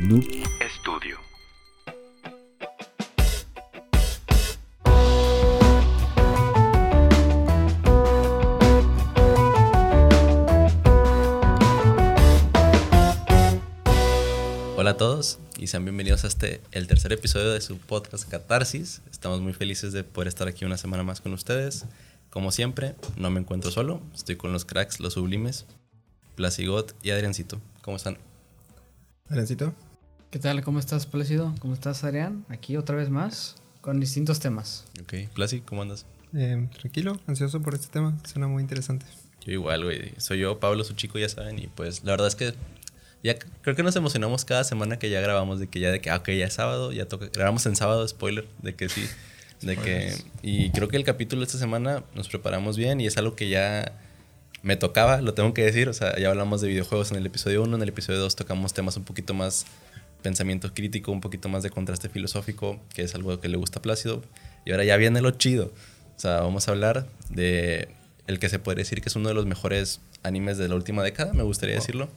Noob Studio. Hola a todos y sean bienvenidos a este, el tercer episodio de su podcast Catarsis. Estamos muy felices de poder estar aquí una semana más con ustedes. Como siempre, no me encuentro solo, estoy con los cracks, los sublimes, Placigot y Adriancito. ¿Cómo están? Adriancito. ¿Qué tal? ¿Cómo estás, Plácido? ¿Cómo estás, Adrián? Aquí otra vez más, con distintos temas. Ok, Placi, ¿cómo andas? Eh, tranquilo, ansioso por este tema, suena muy interesante. Yo igual, güey. Soy yo, Pablo, su chico, ya saben. Y pues la verdad es que ya creo que nos emocionamos cada semana que ya grabamos, de que ya de que, ah, ok, ya es sábado, ya toca. Grabamos en sábado, spoiler, de que sí. De que, y creo que el capítulo de esta semana nos preparamos bien y es algo que ya me tocaba, lo tengo que decir. O sea, ya hablamos de videojuegos en el episodio 1, en el episodio 2 tocamos temas un poquito más pensamiento crítico, un poquito más de contraste filosófico, que es algo que le gusta a Plácido. Y ahora ya viene lo chido. O sea, vamos a hablar de el que se puede decir que es uno de los mejores animes de la última década, me gustaría decirlo.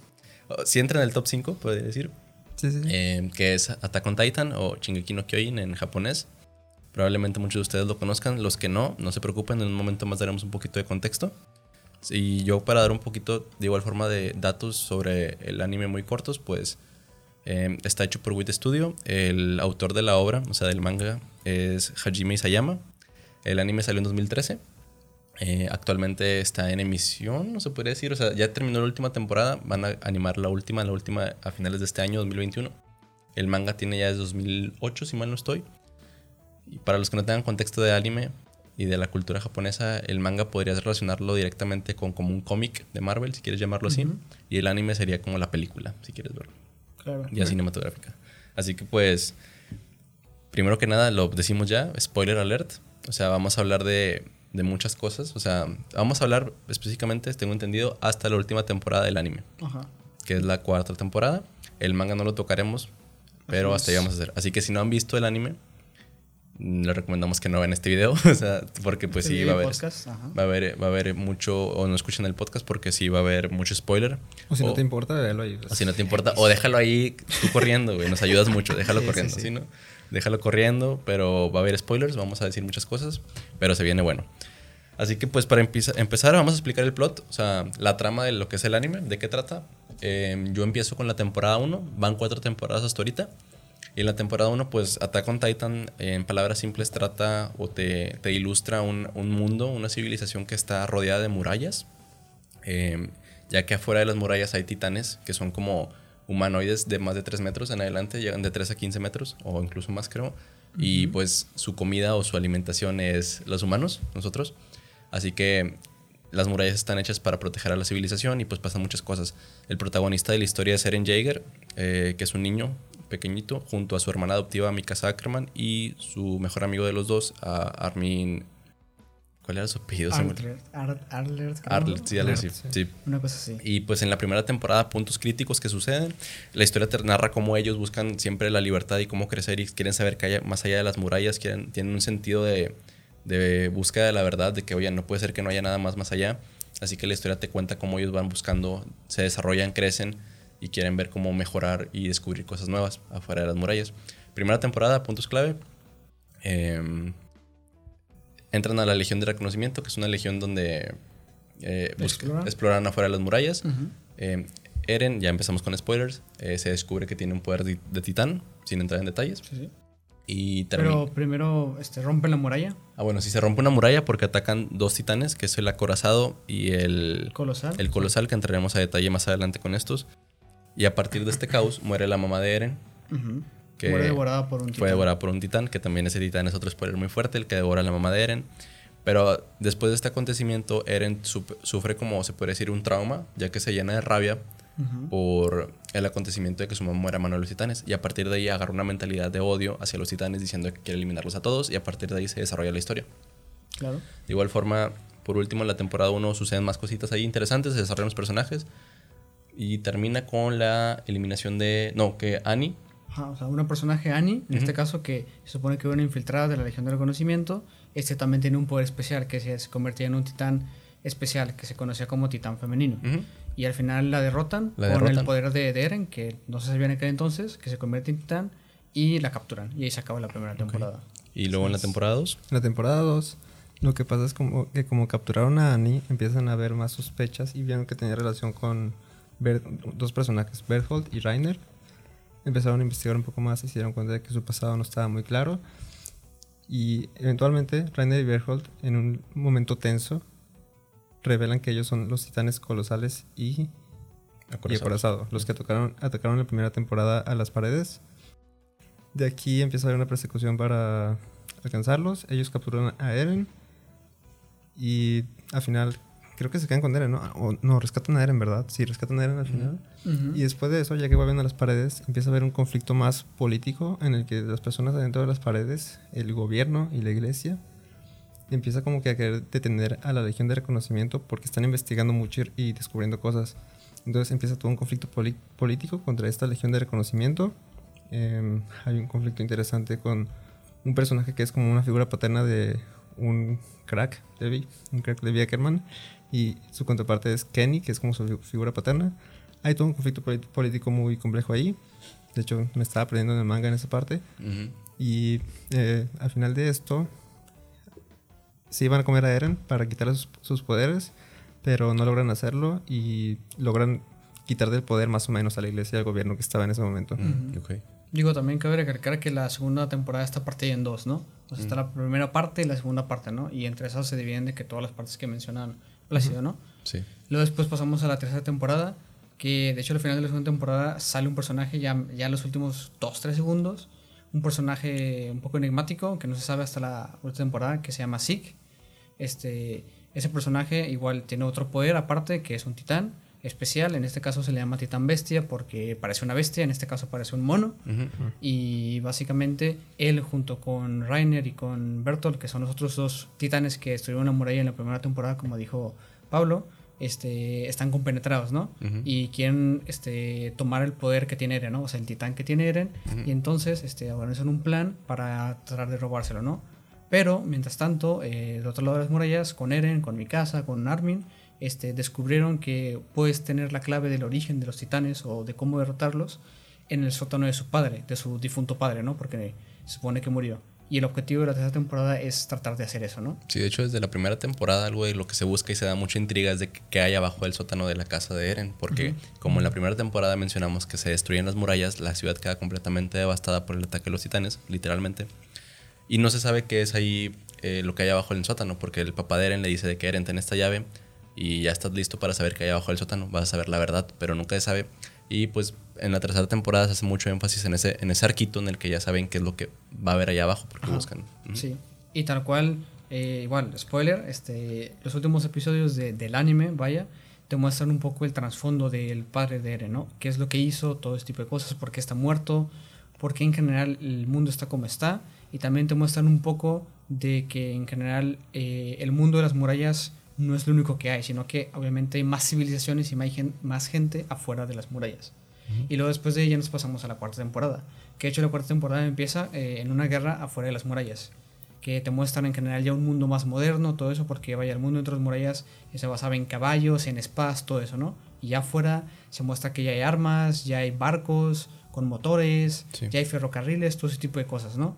Si entra en el top 5, puede decir. Sí, sí. Eh, que es Attack on Titan o Shingeki no Kyojin en japonés. Probablemente muchos de ustedes lo conozcan. Los que no, no se preocupen, en un momento más daremos un poquito de contexto. Y yo para dar un poquito de igual forma de datos sobre el anime muy cortos, pues eh, está hecho por Wit Studio. El autor de la obra, o sea, del manga, es Hajime Isayama. El anime salió en 2013. Eh, actualmente está en emisión, no se podría decir. O sea, ya terminó la última temporada. Van a animar la última, la última a finales de este año, 2021. El manga tiene ya desde 2008, si mal no estoy. Y para los que no tengan contexto de anime y de la cultura japonesa, el manga podrías relacionarlo directamente con como un cómic de Marvel, si quieres llamarlo así. Y el anime sería como la película, si quieres verlo. Claro. Ya cinematográfica. Así que pues, primero que nada, lo decimos ya, spoiler alert. O sea, vamos a hablar de, de muchas cosas. O sea, vamos a hablar específicamente, tengo entendido, hasta la última temporada del anime, Ajá. que es la cuarta temporada. El manga no lo tocaremos, pero Así hasta ahí vamos a hacer. Así que si no han visto el anime, les recomendamos que no vean este video. o sea, porque pues Este sí va a haber... podcast. Va a, haber, va a haber mucho, o no escuchen el podcast porque sí va a haber mucho spoiler. O si no O- te importa, véalo ahí. o si no te importa, o déjalo ahí tú corriendo, güey. Nos ayudas mucho, déjalo Sí, sí, corriendo, sí. ¿sí, no? Déjalo corriendo, pero va a haber spoilers, vamos a decir muchas cosas, pero se viene bueno. Así que pues para empezar vamos a explicar el plot, o sea, la trama de lo que es el anime, de qué trata. Eh, yo empiezo con la temporada 1, van cuatro temporadas hasta ahorita. Y en la temporada 1, pues Attack on Titan, en palabras simples, trata o te, te ilustra un, un mundo, una civilización que está rodeada de murallas. Eh, ya que afuera de las murallas hay titanes que son como humanoides de más de 3 metros en adelante, llegan de 3 a 15 metros o incluso más creo. Y pues su comida o su alimentación es los humanos, nosotros. Así que las murallas están hechas para proteger a la civilización y pues pasan muchas cosas. El protagonista de la historia es Eren Jaeger, eh, que es un niño pequeñito, junto a su hermana adoptiva Mikasa Ackerman y su mejor amigo de los dos, a Armin... ¿Cuál era su apellido? Arler, Ar- Arler. Arlet, sí, Arlet, sí. Una cosa así. Y pues en la primera temporada, puntos críticos que suceden. La historia te narra cómo ellos buscan siempre la libertad y cómo crecer y quieren saber que haya más allá de las murallas, quieren, tienen un sentido de, de búsqueda de la verdad, de que, oye, no puede ser que no haya nada más más allá. Así que la historia te cuenta cómo ellos van buscando, se desarrollan, crecen y quieren ver cómo mejorar y descubrir cosas nuevas afuera de las murallas. Primera temporada, puntos clave. Em, entran a la Legión de Reconocimiento, que es una legión donde eh, Exploran. exploran afuera de las murallas. Ujú. Eh, Eren, ya empezamos con spoilers, eh, se descubre que tiene un poder de, de titán, sin entrar en detalles. Sí, sí. Y. Pero primero este, rompen la muralla, Ah, bueno, si se rompe una muralla porque atacan dos titanes, que es el acorazado y el, colosal. el colosal, que entraremos a detalle más adelante con estos. Y a partir de este caos muere la mamá de Eren, que Muere devorada por un fue titán. devorada por un titán, que también ese titán es otro spoiler muy fuerte, el que devora a la mamá de Eren. Pero después de este acontecimiento, Eren sufre como se puede decir un trauma, ya que se llena de rabia Ujú. por el acontecimiento de que su mamá muera a mano de los titanes. Y a partir de ahí agarra una mentalidad de odio hacia los titanes diciendo que quiere eliminarlos a todos y a partir de ahí se desarrolla la historia. Claro. De igual forma, por último, en la temporada 1 suceden más cositas ahí interesantes, se desarrollan los personajes y termina con la eliminación de... No, que Annie Ajá, o sea, una personaje, Annie, en este caso, que se supone que era una infiltrada de la Legión del Reconocimiento, este también tiene un poder especial que se, convertía en un titán especial que se conocía como titán femenino. Y al final la derrotan La con el poder de, de Eren, que no se sabía en aquel entonces, que se convierte en titán y la capturan. Y ahí se acaba la primera temporada. Y luego en la temporada 2. En la temporada 2, lo que pasa es como que como capturaron a Annie, empiezan a haber más sospechas y vieron que tenía relación con Ber- dos personajes, Berthold y Rainer. Empezaron a investigar un poco más y se dieron cuenta de que su pasado no estaba muy claro. Y eventualmente Rainer y Berthold, en un momento tenso, revelan que ellos son los titanes colosales y, y Acorazados. acorazado, los que atacaron, atacaron la primera temporada a las paredes. De aquí empieza a haber una persecución para alcanzarlos. Ellos capturan a Eren. Y al final, creo que se quedan con Eren, ¿no? O, no, rescatan a Eren, ¿verdad? Sí, rescatan a Eren al final. Ujú. Y después de eso, ya que vuelven a las paredes, empieza a haber un conflicto más político en el que las personas adentro de las paredes, el gobierno y la iglesia, empieza como que a querer detener a la Legión de Reconocimiento porque están investigando mucho y- descubriendo cosas. Entonces empieza todo un conflicto político contra esta Legión de Reconocimiento. Em, hay un conflicto interesante con un personaje que es como una figura paterna de un crack, Levi, un crack Levi Ackerman, y su contraparte es Kenny, que es como su fi- figura paterna. Hay todo un conflicto político muy complejo ahí. De hecho, me estaba aprendiendo en el manga en esa parte. Ujú. Y eh, al final de esto, sí van a comer a Eren para quitarle sus, sus poderes, pero no logran hacerlo y logran quitar del poder más o menos a la iglesia y al gobierno que estaba en ese momento. Mm, ok. Digo, también cabe recalcar que la segunda temporada está partida en dos, ¿no? O sea, está la primera parte y la segunda parte, ¿no? Y entre esas se dividen de que todas las partes que mencionan Plácido, ¿no? Sí. Luego después pasamos a la tercera temporada, que de hecho al final de la segunda temporada sale un personaje ya, ya en los últimos 2-3 segundos, un personaje un poco enigmático, que no se sabe hasta la última temporada, que se llama Zeke. Este, ese personaje igual tiene otro poder aparte, que es un titán especial, en este caso se le llama titán bestia porque parece una bestia, en este caso parece un mono. Y básicamente él junto con Rainer y con Bertolt, que son los otros dos titanes que estuvieron en la muralla en la primera temporada, como dijo Pablo, este, están compenetrados, ¿no? Y quieren este, tomar el poder que tiene Eren, ¿no? O sea, el titán que tiene Eren. Y entonces este, organizan un plan para tratar de robárselo, ¿no? Pero, mientras tanto, eh, del otro lado de las murallas, con Eren, con Mikasa, con Armin, este, descubrieron que puedes tener la clave del origen de los titanes o de cómo derrotarlos en el sótano de su padre, de su difunto padre, ¿no? Porque se supone que murió. Y el objetivo de la tercera temporada es tratar de hacer eso, ¿no? Sí, de hecho, desde la primera temporada, algo de lo que se busca y se da mucha intriga es de que- qué hay abajo del sótano de la casa de Eren. Porque, como en la primera temporada mencionamos que se destruyen las murallas, la ciudad queda completamente devastada por el ataque de los titanes, literalmente. Y no se sabe qué es ahí eh, lo que hay abajo del sótano, porque el papá de Eren le dice de que Eren, ten esta llave y ya estás listo para saber qué hay abajo del sótano. Vas a saber la verdad, pero nunca se sabe. Y pues en la tercera temporada se hace mucho énfasis en ese, en ese arquito en el que ya saben qué es lo que va a haber allá abajo, porque buscan. Ujú. Sí. Y tal cual, eh, igual, spoiler, este, los últimos episodios de- del anime, vaya, te muestran un poco el trasfondo del padre de Eren, ¿no? ¿Qué es lo que hizo? Todo este tipo de cosas, por qué está muerto, por qué en general el mundo está como está. Y también te muestran un poco de que en general eh, el mundo de las murallas no es lo único que hay, sino que obviamente hay más civilizaciones y más gen- más gente afuera de las murallas. Y luego después de ella nos pasamos a la cuarta temporada. Que de hecho la cuarta temporada empieza eh, en una guerra afuera de las murallas. Que te muestran en general ya un mundo más moderno, todo eso, porque vaya, el mundo dentro de las murallas eh, se basaba en caballos, en espadas, todo eso, ¿no? Y ya afuera se muestra que ya hay armas, ya hay barcos con motores, Sí. ya hay ferrocarriles, todo ese tipo de cosas, ¿no?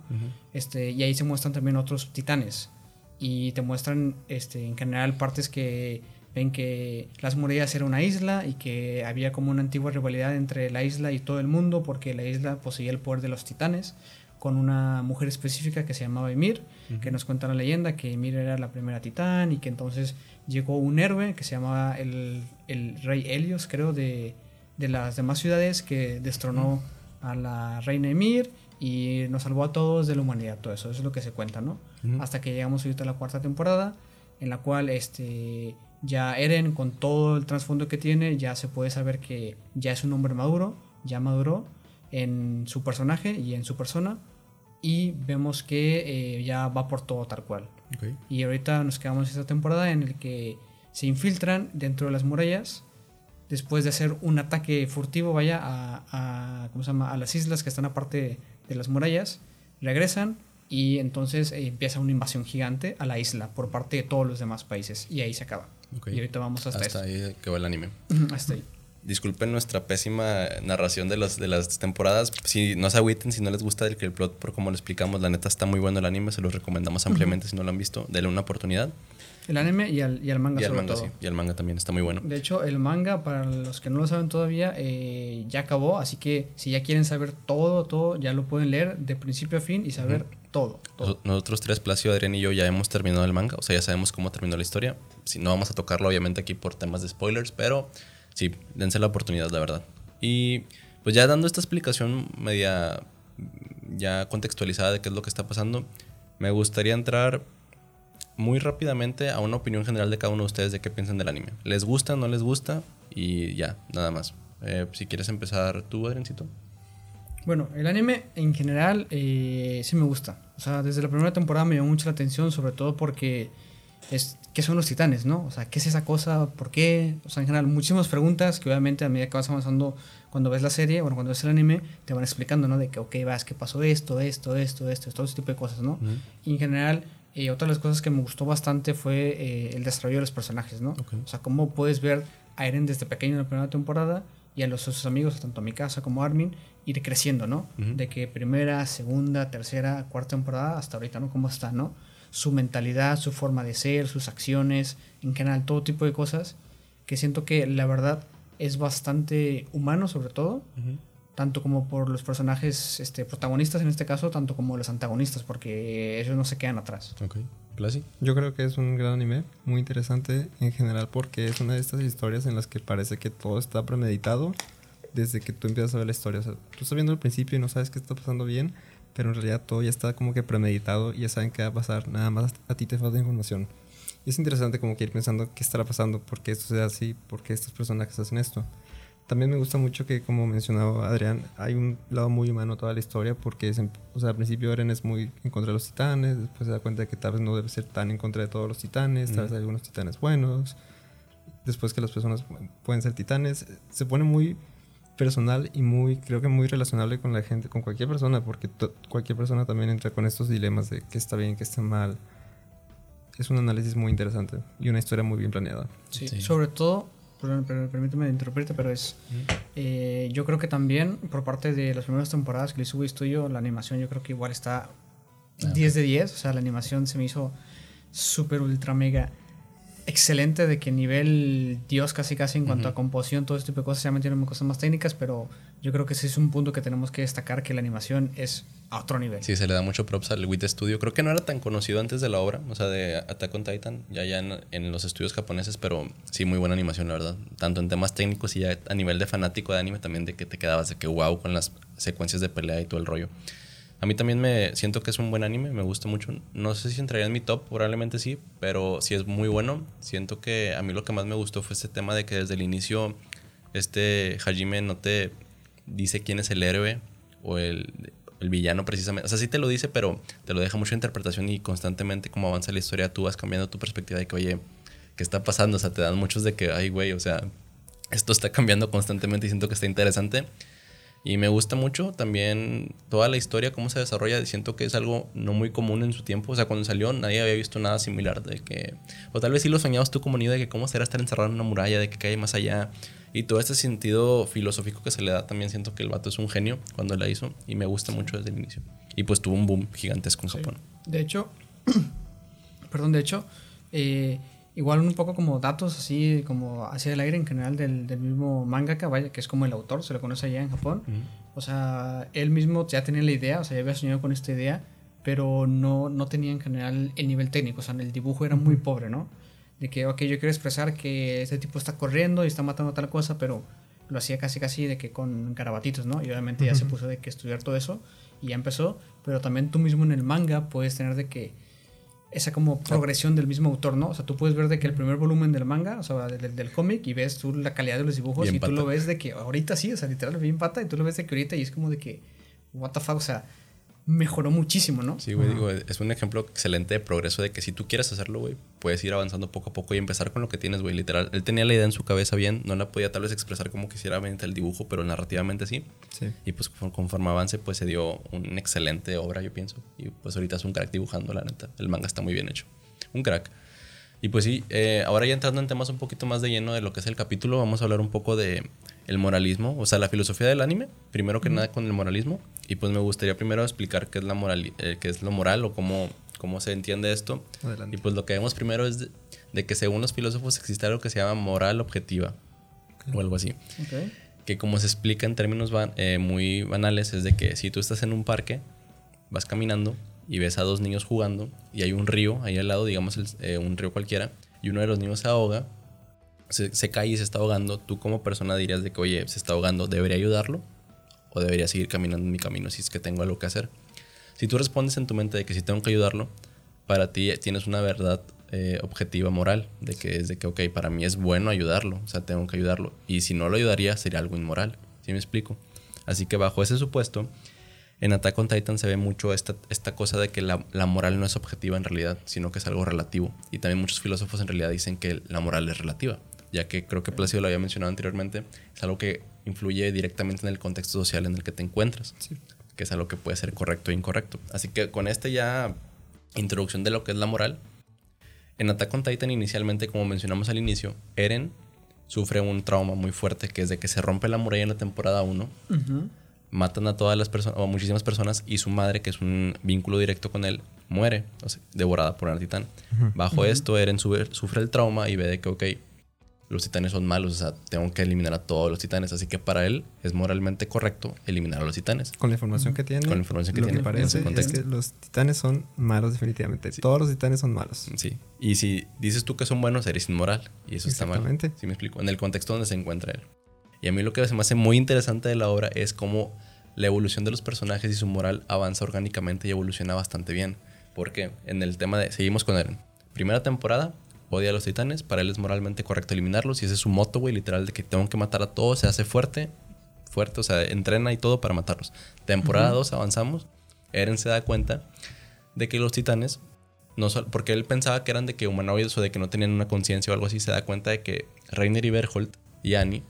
Este, y ahí se muestran también otros titanes. Y te muestran este, en general partes que ven que las murallas era una isla y que había como una antigua rivalidad entre la isla y todo el mundo porque la isla poseía el poder de los titanes con una mujer específica que se llamaba Ymir, que nos cuenta la leyenda que Ymir era la primera titán y que entonces llegó un héroe que se llamaba el, el rey Helios, creo, de, de las demás ciudades que destronó a la reina Ymir y nos salvó a todos de la humanidad, todo eso, eso es lo que se cuenta, ¿no? Ujú. Hasta que llegamos ahorita a la cuarta temporada, en la cual este, ya Eren, con todo el trasfondo que tiene, ya se puede saber que ya es un hombre maduro, ya maduró en su personaje y en su persona, y vemos que eh, ya va por todo tal cual. Ok. Y ahorita nos quedamos esta temporada en el que se infiltran dentro de las murallas después de hacer un ataque furtivo, vaya, a, a, ¿cómo se llama? a las islas que están aparte de las murallas, regresan y entonces eh, empieza una invasión gigante a la isla por parte de todos los demás países y ahí se acaba. Y ahorita vamos hasta, Hasta eso. ahí quedó el anime. hasta ahí. Disculpen nuestra pésima narración de, los, de las temporadas. Si no se agüiten, si no les gusta el que el plot, por como lo explicamos, la neta está muy bueno el anime, se los recomendamos ampliamente si no lo han visto. Denle una oportunidad. El anime y al, y al manga Y el sobre manga, todo. sí. Y el manga también está muy bueno. De hecho, el manga, para los que no lo saben todavía, eh, ya acabó. Así que si ya quieren saber todo, todo, ya lo pueden leer de principio a fin y saber todo. todo. Nos- Nosotros tres, Placio, Adrián y yo, ya hemos terminado el manga. O sea, ya sabemos cómo terminó la historia. Si no vamos a tocarlo, obviamente, aquí por temas de spoilers, pero sí, dense la oportunidad, la verdad. Y pues ya dando esta explicación media ya contextualizada de qué es lo que está pasando, me gustaría entrar muy rápidamente a una opinión general de cada uno de ustedes de qué piensan del anime. ¿Les gusta, no les gusta? Y ya, nada más. Eh, si quieres empezar tú, Adriancito. Bueno, el anime en general eh, sí me gusta. O sea, desde la primera temporada me llamó mucho la atención, sobre todo porque es qué son los titanes, ¿no? O sea, ¿qué es esa cosa? ¿Por qué? O sea, en general, muchísimas preguntas que obviamente a medida que vas avanzando, cuando ves la serie, bueno, cuando ves el anime, te van explicando, ¿no? De que, ok, vas, que pasó esto, esto, esto, esto, todo ese tipo de cosas, ¿no? Y en general, eh, otra de las cosas que me gustó bastante fue eh, el desarrollo de los personajes, ¿no? Ok. O sea, cómo puedes ver a Eren desde pequeño en la primera temporada y a los sus amigos, tanto a mi casa como a Armin, ir creciendo, ¿no? De que primera, segunda, tercera, cuarta temporada hasta ahorita, ¿no? ¿Cómo está, no? Su mentalidad, su forma de ser, sus acciones, en general, todo tipo de cosas que siento que la verdad es bastante humano, sobre todo, tanto como por los personajes este, protagonistas en este caso, tanto como los antagonistas, porque ellos no se quedan atrás. Ok. ¿Plasi? Yo creo que es un gran anime, muy interesante en general porque es una de estas historias en las que parece que todo está premeditado desde que tú empiezas a ver la historia. O sea, tú estás viendo al principio y no sabes qué está pasando bien, pero en realidad todo ya está como que premeditado y ya saben qué va a pasar. Nada más a ti te falta información. Y es interesante como que ir pensando qué estará pasando, por qué esto se da así, por qué estos personajes hacen esto. También me gusta mucho que, como mencionaba Adrián, hay un lado muy humano a toda la historia porque es en- o sea, al principio Eren es muy en contra de los titanes, después se da cuenta de que tal vez no debe ser tan en contra de todos los titanes, tal vez hay algunos titanes buenos, después que las personas pu- pueden ser titanes, se pone muy personal y muy, creo que muy relacionable con la gente, con cualquier persona, porque cualquier persona también entra con estos dilemas de qué está bien, qué está mal. Es un análisis muy interesante y una historia muy bien planeada. Sí, Sí. sobre todo, perdón, pero permíteme interrumpirte, pero es. eh, yo creo que también, por parte de las primeras temporadas que le Estudio, la animación yo creo que igual está 10 de 10. O sea, la animación se me hizo súper, ultra, mega excelente, de que nivel Dios casi, casi en cuanto a composición, todo este tipo de cosas. Ya metieron cosas más técnicas, pero yo creo que ese es un punto que tenemos que destacar: que la animación es a otro nivel. Sí, se le da mucho props al WIT Studio. Creo que no era tan conocido antes de la obra, o sea, de Attack on Titan, ya ya en, en los estudios japoneses, pero sí, muy buena animación, la verdad. Tanto en temas técnicos y ya a nivel de fanático de anime también, de que te quedabas de que wow con las secuencias de pelea y todo el rollo. A mí también me siento que es un buen anime, me gusta mucho. No sé si entraría en mi top, probablemente sí, pero sí es muy bueno. Siento que a mí lo que más me gustó fue ese tema de que desde el inicio este Hajime no te dice quién es el héroe o el, el villano precisamente. O sea, sí te lo dice, pero te lo deja mucha interpretación y constantemente como avanza la historia tú vas cambiando tu perspectiva de que, oye, ¿qué está pasando? O sea, te dan muchos de que, ay, güey, o sea, esto está cambiando constantemente y siento que está interesante. Y me gusta mucho también toda la historia, cómo se desarrolla. Siento que es algo no muy común en su tiempo. O sea, cuando salió nadie había visto nada similar de que... O tal vez sí lo soñabas tú como niño de que cómo será estar encerrado en una muralla, de que cae más allá. Y todo este sentido filosófico que se le da también siento que el vato es un genio cuando la hizo. Y me gusta mucho desde el inicio. Y pues tuvo un boom gigantesco en Japón. De hecho, perdón, de hecho, eh, igual un poco como datos así, como hacia el aire en general del, del mismo mangaka, vaya, que es como el autor, se lo conoce allá en Japón. O sea, él mismo ya tenía la idea, o sea, ya había soñado con esta idea, pero no, no tenía en general el nivel técnico, o sea, el dibujo era muy pobre, ¿no? De que, ok, yo quiero expresar que este tipo está corriendo y está matando tal cosa, pero lo hacía casi casi de que con garabatitos, ¿no? Y obviamente ya se puso de que estudiar todo eso y ya empezó, pero también tú mismo en el manga puedes tener de que esa como progresión del mismo autor, ¿no? O sea, tú puedes ver de que el primer volumen del manga, o sea, del, del cómic, y ves tú la calidad de los dibujos Bien y tú lo ves de que ahorita sí, o sea, literal bien pata, y tú lo ves de que ahorita y es como de que, what the fuck, o sea, mejoró muchísimo, ¿no? Sí, güey, digo, es un ejemplo excelente de progreso de que si tú quieres hacerlo, güey, puedes ir avanzando poco a poco y empezar con lo que tienes, güey, literal. Él tenía la idea en su cabeza bien, no la podía tal vez expresar como quisiera mediante el dibujo, pero narrativamente sí. Sí. Y pues conforme- conforme avance, pues se dio una excelente obra, yo pienso. Y pues ahorita es un crack dibujando, la neta. El manga está muy bien hecho. Un crack. Y pues sí, eh, ahora ya entrando en temas un poquito más de lleno de lo que es el capítulo, vamos a hablar un poco de el moralismo, o sea, la filosofía del anime, primero que nada con el moralismo. Y pues me gustaría primero explicar qué es, la moral, eh, qué es lo moral o cómo, cómo se entiende esto. Adelante. Y pues lo que vemos primero es de, de que según los filósofos existe algo que se llama moral objetiva o algo así. Que como se explica en términos eh, muy banales es de que si tú estás en un parque, vas caminando y ves a dos niños jugando y hay un río ahí al lado, digamos el- eh, un río cualquiera, y uno de los niños se ahoga, se, se cae y se está ahogando, tú como persona dirías de que, oye, se está ahogando, ¿debería ayudarlo? ¿O debería seguir caminando en mi camino si es que tengo algo que hacer? Si tú respondes en tu mente de que si tengo que ayudarlo, para ti tienes una verdad eh, objetiva moral, de que es de que, ok, para mí es bueno ayudarlo, o sea, tengo que ayudarlo. Y si no lo ayudaría, sería algo inmoral. ¿Sí me explico? Así que bajo ese supuesto, en Attack on Titan se ve mucho esta, esta cosa de que la, la moral no es objetiva en realidad, sino que es algo relativo. Y también muchos filósofos en realidad dicen que la moral es relativa, ya que creo que Plácido lo había mencionado anteriormente, es algo que influye directamente en el contexto social en el que te encuentras, que es algo que puede ser correcto e incorrecto. Así que con esta ya introducción de lo que es la moral, en Attack on Titan inicialmente, como mencionamos al inicio, Eren sufre un trauma muy fuerte, que es de que se rompe la muralla en la temporada 1 Ujú. matan a todas las personas, o a muchísimas personas, y su madre, que es un vínculo directo con él, muere, o sea, devorada por un titán. Bajo esto, Eren sube- sufre el trauma y ve de que, ok, los titanes son malos, o sea, tengo que eliminar a todos los titanes, así que para él es moralmente correcto eliminar a los titanes. Con la información que tiene, Con la información que lo tiene, que parece es que los titanes son malos definitivamente. Todos los titanes son malos. Sí. Y si dices tú que son buenos, eres inmoral. Y eso está mal. Exactamente. ¿Sí me explico? En el contexto donde se encuentra él. Y a mí lo que se me hace muy interesante de la obra es cómo la evolución de los personajes y su moral avanza orgánicamente y evoluciona bastante bien. Porque en el tema de... Seguimos con Eren. Primera temporada, odia a los titanes. Para él es moralmente correcto eliminarlos. Y ese es su moto, güey, literal, de que tengo que matar a todos. Se hace fuerte. Fuerte, o sea, entrena y todo para matarlos. Temporada 2 avanzamos. Eren se da cuenta de que los titanes no porque él pensaba que eran de que humanoides o de que no tenían una conciencia o algo así, se da cuenta de que Reiner y Berholt y Annie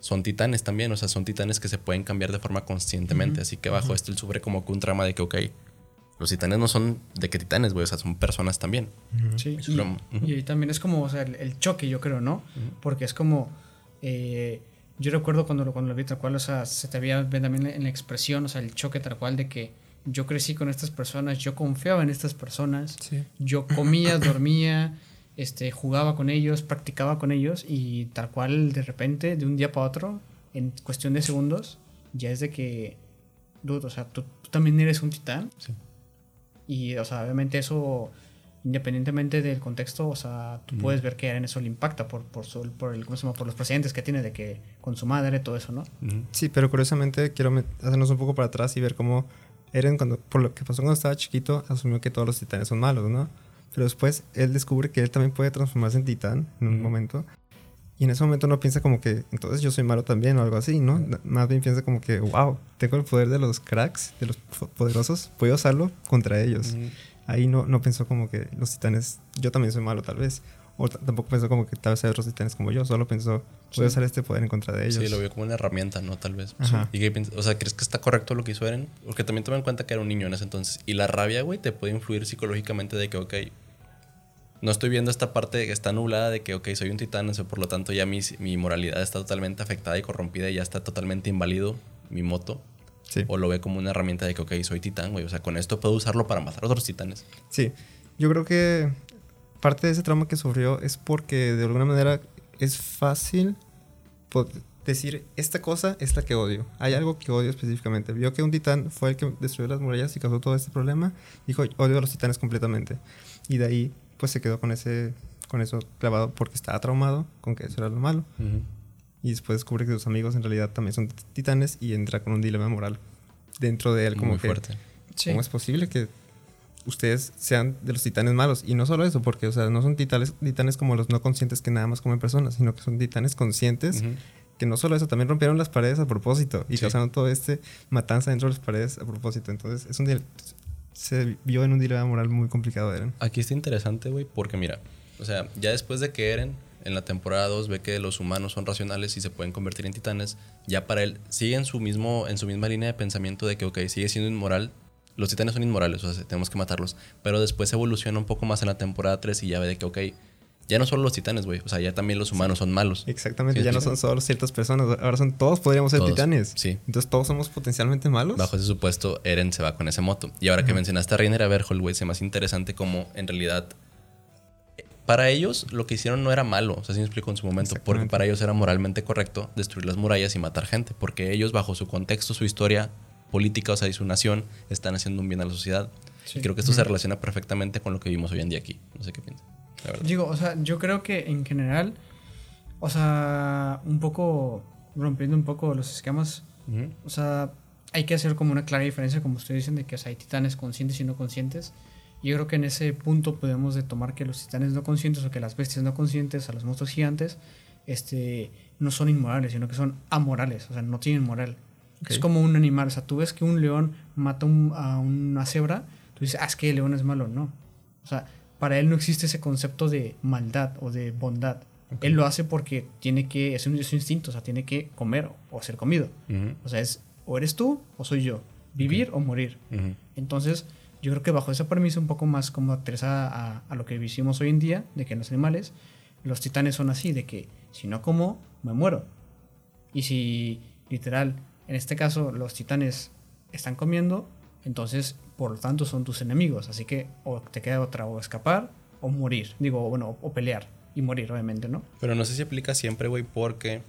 son titanes también, o sea, son titanes que se pueden cambiar de forma conscientemente, así que bajo esto él sufre como que un trama de que, ok, los titanes no son de que titanes, güey, o sea, son personas también. Sí, y, y ahí también es como, o sea, el, el choque, yo creo, ¿no? Porque es como, eh, yo recuerdo cuando lo, cuando lo vi tal cual, o sea, se te veía ven también en la expresión, o sea, el choque tal cual de que yo crecí con estas personas, yo confiaba en estas personas, Sí. yo comía, dormía, este, jugaba con ellos, practicaba con ellos y tal cual de repente, de un día para otro, en cuestión de segundos, ya es de que, dude, o sea, tú, tú también eres un titán. Sí. Y, o sea, obviamente eso, independientemente del contexto, o sea, tú puedes ver que a Eren eso le impacta por, por, su- por, el, ¿cómo se llama? por los precedentes que tiene de que con su madre, todo eso, ¿no? Ujú. Sí, pero curiosamente quiero hacernos un poco para atrás y ver cómo Eren, cuando, por lo que pasó cuando estaba chiquito, asumió que todos los titanes son malos, ¿no? Pero después él descubre que él también puede transformarse en titán en un momento. Y en ese momento no piensa como que, entonces yo soy malo también o algo así, ¿no? Más bien piensa como que, wow, tengo el poder de los cracks, de los po- poderosos, puedo usarlo contra ellos. Ahí no, no pensó como que los titanes, yo también soy malo tal vez. O tampoco pensó como que tal vez hay otros titanes como yo, solo pensó, voy a usar este poder en contra de ellos. Sí, lo vio como una herramienta, ¿no? Tal vez. ¿Y qué? O sea, ¿crees que está correcto lo que hizo Eren? Porque también toma en cuenta que era un niño en ese entonces. Y la rabia, güey, te puede influir psicológicamente de que, ok, no estoy viendo esta parte que está nublada de que, ok, soy un titán, por lo tanto ya mi, mi moralidad está totalmente afectada y corrompida y ya está totalmente inválido mi moto. Sí. O lo ve como una herramienta de que, ok, soy titán, güey. O sea, con esto puedo usarlo para matar a otros titanes. Sí, yo creo que parte de ese trauma que sufrió es porque de alguna manera es fácil decir, esta cosa es la que odio. Hay algo que odio específicamente. Vio que un titán fue el que destruyó las murallas y causó todo este problema. Dijo, odio a los titanes completamente. Y de ahí, pues se quedó con ese con eso clavado porque estaba traumado con que eso era lo malo. Y después descubre que sus amigos en realidad también son titanes y entra con un dilema moral dentro de él como Muy que fuerte. ¿Cómo es posible que ustedes sean de los titanes malos? Y no solo eso, porque, o sea, no son titanes, titanes como los no conscientes que nada más comen personas, sino que son titanes conscientes, que no solo eso, también rompieron las paredes a propósito y Sí. causaron todo este matanza dentro de las paredes a propósito. Entonces, es un se vio en un dilema moral muy complicado, Eren. Aquí está interesante, güey, porque mira, o sea, ya después de que Eren en la temporada 2 ve que los humanos son racionales y se pueden convertir en titanes, ya para él sigue en su, mismo, en su misma línea de pensamiento de que, ok, sigue siendo inmoral. Los titanes son inmorales, o sea, tenemos que matarlos. Pero después evoluciona un poco más en la temporada 3 y ya ve de que, ok, Ya no solo los titanes, güey. O sea, ya también los humanos son malos. Exactamente, Sí, ya no son solo ciertas personas, ahora son todos podríamos ser Todos, titanes. sí. Entonces todos somos potencialmente malos. Bajo ese supuesto, Eren se va con ese moto. Y ahora que mencionaste a Reiner Aberhold, güey, se me hace interesante cómo en realidad para ellos lo que hicieron no era malo, o sea, sí me explico en su momento, porque para ellos era moralmente correcto destruir las murallas y matar gente, porque ellos bajo su contexto, su historia política, o sea, y su nación, están haciendo un bien a la sociedad. Sí. Y creo que esto se relaciona perfectamente con lo que vivimos hoy en día aquí. No sé qué piensas. La verdad. Digo, o sea, yo creo que en general, o sea, un poco rompiendo un poco los esquemas, Ujú. o sea, hay que hacer como una clara diferencia, como ustedes dicen, de que o sea, hay titanes conscientes y no conscientes. Yo creo que en ese punto podemos de tomar que los titanes no conscientes o que las bestias no conscientes, a los monstruos gigantes, este, no son inmorales, sino que son amorales, o sea, no tienen moral. Ok. Es como un animal, o sea, tú ves que un león mata un- a una cebra, tú dices, ah, es que el león es malo, no. O sea, para él no existe ese concepto de maldad o de bondad. Él lo hace porque tiene que, es un, es un instinto, o sea, tiene que comer o, ser comido. O sea, es o eres tú o soy yo, vivir o morir. Entonces, yo creo que bajo esa premisa un poco más como aterrizada a, a lo que vivimos hoy en día, de que los animales, los titanes son así, de que si no como, me muero. Y si, literal, en este caso, los titanes están comiendo, entonces, por lo tanto, son tus enemigos. Así que o te queda otra, o escapar o morir. Digo, bueno, o pelear y morir, obviamente, ¿no? Pero no sé si aplica siempre, güey, porque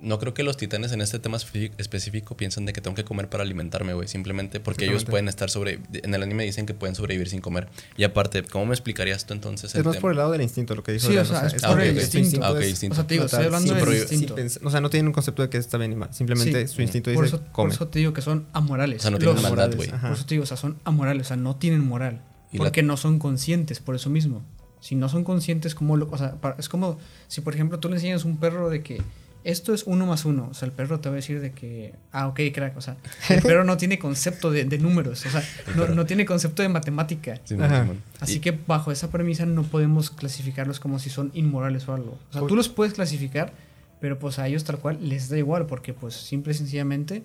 no creo que los titanes en este tema espe- específico piensan de que tengo que comer para alimentarme, güey. Simplemente porque ellos pueden estar sobre... En el anime dicen que pueden sobrevivir sin comer. Y aparte, ¿cómo me explicarías tú entonces Es más tema? por el lado del instinto lo que dijo Sí, o sea, es Ah, por el instinto. Ah, ok, instinto. O sea, te digo, estoy matar hablando del prohibir- instinto. sin o sea, no tienen un concepto de que está bien y mal. Simplemente Sí. su instinto por dice, eso, por come. eso te digo que son amorales. O sea, no tienen Los- maldad, morales, güey. Por eso te digo, o sea, son amorales, o sea, no tienen moral. Porque no son conscientes, por eso mismo. Si no son conscientes, como lo, o sea, es como si, por ejemplo, tú le enseñas a un perro de que esto es uno más uno. O sea, el perro te va a decir de que, ah, ok, crack. O sea, el perro no tiene concepto de, de números, o sea, no, no tiene concepto de matemática. Simón. Así Y- que bajo esa premisa no podemos clasificarlos como si son inmorales o algo. O sea, tú los puedes clasificar, pero pues a ellos tal cual les da igual, porque pues simple y sencillamente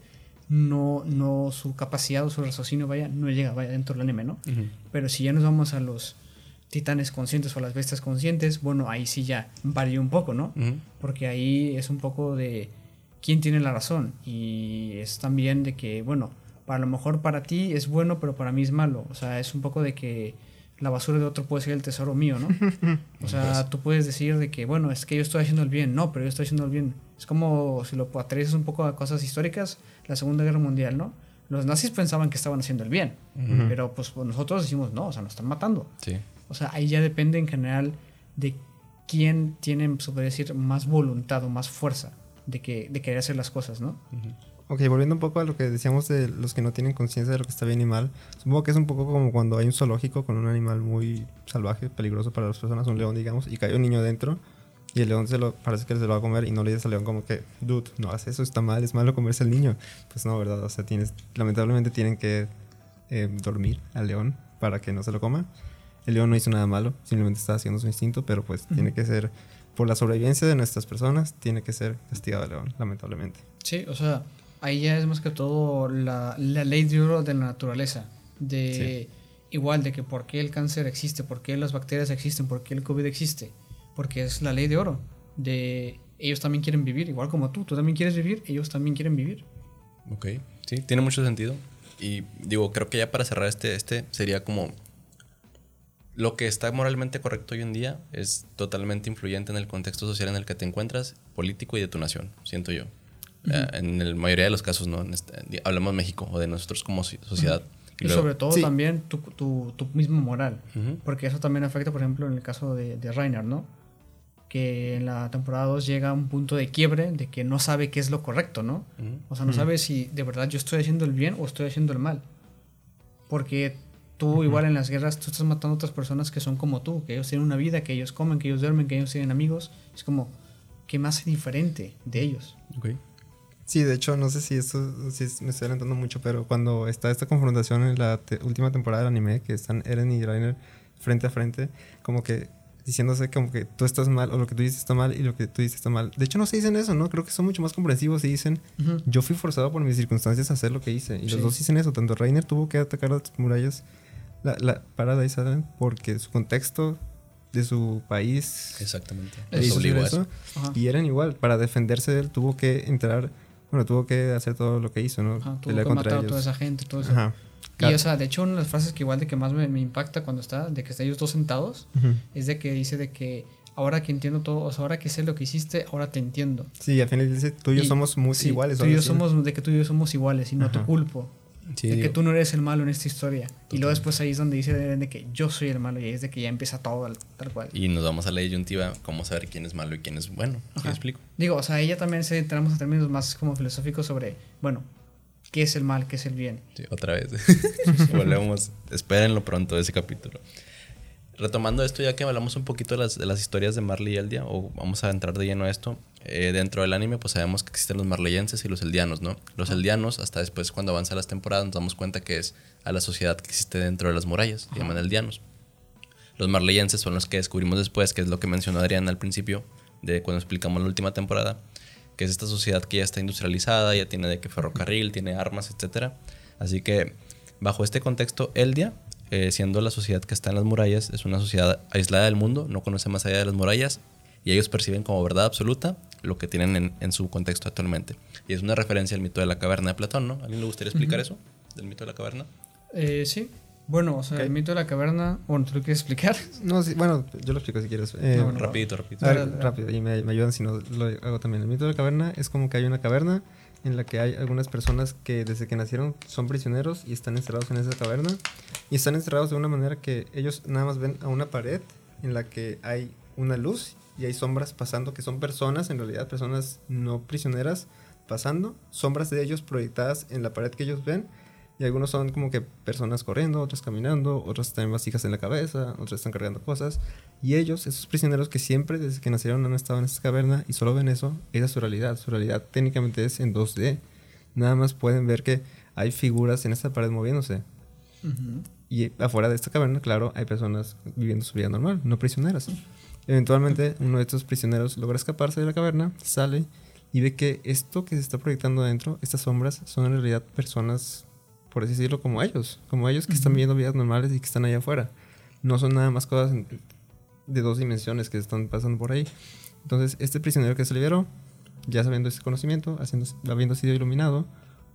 no, no su capacidad o su raciocinio vaya, no llega vaya dentro del anime, ¿no? Pero si ya nos vamos a los titanes conscientes o las bestias conscientes, bueno, ahí sí ya varía un poco, ¿no? Porque ahí es un poco de quién tiene la razón. Y es también de que, bueno, para lo mejor para ti es bueno, pero para mí es malo. O sea, es un poco de que la basura de otro puede ser el tesoro mío, ¿no? O sea, tú puedes decir de que, bueno, es que yo estoy haciendo el bien. No, pero yo estoy haciendo el bien. Es como si lo aterrizas un poco a cosas históricas, la Segunda Guerra Mundial, ¿no? Los nazis pensaban que estaban haciendo el bien, pero pues nosotros decimos, no, o sea, nos están matando. Sí. O sea, ahí ya depende en general de quién tiene, se puede decir, más voluntad o más fuerza de, que, de querer hacer las cosas, ¿no? Ok, volviendo un poco a lo que decíamos de los que no tienen conciencia de lo que está bien y mal, supongo que es un poco como cuando hay un zoológico con un animal muy salvaje, peligroso para las personas, un león, digamos, y cae un niño dentro y el león se lo, parece que se lo va a comer y no le dices al león como que, dude, no hagas eso, está mal, es malo comerse al niño. Pues no, ¿verdad? O sea, tienes, lamentablemente tienen que eh, dormir al león para que no se lo coma. El león no hizo nada malo, simplemente está haciendo su instinto, pero pues tiene que ser, por la sobrevivencia de nuestras personas, tiene que ser castigado el león, lamentablemente. Sí, o sea, ahí ya es más que todo la, la ley de oro de la naturaleza. De igual de que por qué el cáncer existe, por qué las bacterias existen, por qué el COVID existe. Porque es la ley de oro. De ellos también quieren vivir, igual como tú. Tú también quieres vivir, ellos también quieren vivir. Ok, sí, tiene mucho sentido. Y digo, creo que ya para cerrar este, este sería como lo que está moralmente correcto hoy en día es totalmente influyente en el contexto social en el que te encuentras, político y de tu nación, siento yo. Eh, en la mayoría de los casos, ¿no? En este- hablamos de México o de nosotros como sociedad. Y, luego- sobre todo Sí. también tu, tu, tu mismo moral. Porque eso también afecta, por ejemplo, en el caso de, de Reiner, ¿no? Que en la temporada 2 llega a un punto de quiebre de que no sabe qué es lo correcto, ¿no? O sea, no sabe si de verdad yo estoy haciendo el bien o estoy haciendo el mal. Porque tú, igual en las guerras, tú estás matando a otras personas que son como tú, que ellos tienen una vida, que ellos comen, que ellos duermen, que ellos tienen amigos. Es como, ¿qué me hace diferente de ellos? Ok. Sí, de hecho, no sé si esto si es- me estoy adelantando mucho, pero cuando está esta confrontación en la te- última temporada del anime, que están Eren y Rainer frente a frente, como que diciéndose como que tú estás mal o lo que tú dices está mal y lo que tú dices está mal. De hecho, no se dicen eso, ¿no? Creo que son mucho más comprensivos y dicen, yo fui forzado por mis circunstancias a hacer lo que hice. Y Sí. los dos dicen eso, tanto Rainer tuvo que atacar las murallas, la, la Paradise Island, porque su contexto de su país. Exactamente. a eso. eso. Y eran igual, para defenderse de él tuvo que entrar, bueno, tuvo que hacer todo lo que hizo, ¿no? Ajá, tuvo Pelear que contra matar a ellos. toda esa gente, todo eso. Ajá. Y o sea, de hecho, una de las frases que igual de que más me, me impacta cuando está, de que están ellos dos sentados, es de que dice de que ahora que entiendo todo, o sea, ahora que sé lo que hiciste, ahora te entiendo. Sí, al final dice, tú y yo Y- somos muy Sí, iguales. Tú y yo somos, de que tú y yo somos iguales y no te Ajá. culpo. Sí, de que tú no eres el malo en esta historia. Y luego después ahí es donde dice de, que yo soy el malo y ahí es de que ya empieza todo al- tal cual. Y nos vamos a la disyuntiva, cómo saber quién es malo y quién es bueno. ¿Sí Ajá. me explico? Digo, o sea, ella también se entramos a términos más como filosóficos sobre, bueno, qué es el mal, qué es el bien. Sí, otra vez. Volvemos. Espérenlo pronto ese capítulo. Retomando esto, ya que hablamos un poquito de las, de las historias de Marley y Eldia, o vamos a entrar de lleno a esto, eh, dentro del anime, pues sabemos que existen los marleyenses y los eldianos, ¿no? Los eldianos, hasta después, cuando avanza las temporadas, nos damos cuenta que es a la sociedad que existe dentro de las murallas, se llaman eldianos. Los marleyenses son los que descubrimos después, que es lo que mencionó Adrián al principio, de cuando explicamos la última temporada, que es esta sociedad que ya está industrializada, ya tiene de que ferrocarril, tiene armas, etcétera. Así que bajo este contexto, Eldia, eh, siendo la sociedad que está en las murallas, es una sociedad aislada del mundo, no conoce más allá de las murallas y ellos perciben como verdad absoluta lo que tienen en, en su contexto actualmente. Y es una referencia al mito de la caverna de Platón, ¿no? ¿Alguien le gustaría explicar eso? Del mito de la caverna. Eh, sí. Bueno, o sea, Ok. el mito de la caverna, bueno, ¿tú lo quieres explicar? No, sí, bueno, yo lo explico si quieres. Eh, No, bueno. rapidito, rapidito. a ver, rápido, y me, me ayudan si no lo hago también. El mito de la caverna es como que hay una caverna en la que hay algunas personas que desde que nacieron son prisioneros y están encerrados en esa caverna. Y están encerrados de una manera que ellos nada más ven a una pared en la que hay una luz y hay sombras pasando, que son personas, en realidad, personas no prisioneras pasando, sombras de ellos proyectadas en la pared que ellos ven. Y algunos son como que personas corriendo, otros caminando, otros están vasijas en la cabeza, otros están cargando cosas. Y ellos, esos prisioneros que siempre desde que nacieron han estado en esta caverna y solo ven eso, esa es su realidad. Su realidad técnicamente es en 2D. Nada más pueden ver que hay figuras en esta pared moviéndose. Y afuera de esta caverna, claro, hay personas viviendo su vida normal, no prisioneras. Eventualmente, uno de estos prisioneros logra escaparse de la caverna, sale y ve que esto que se está proyectando adentro, estas sombras, son en realidad personas, por así decirlo, como ellos, como ellos que están viviendo vidas normales y que están allá afuera. No son nada más cosas de dos dimensiones que están pasando por ahí. Entonces, este prisionero que se liberó, ya sabiendo ese conocimiento, haciendo, habiendo sido iluminado,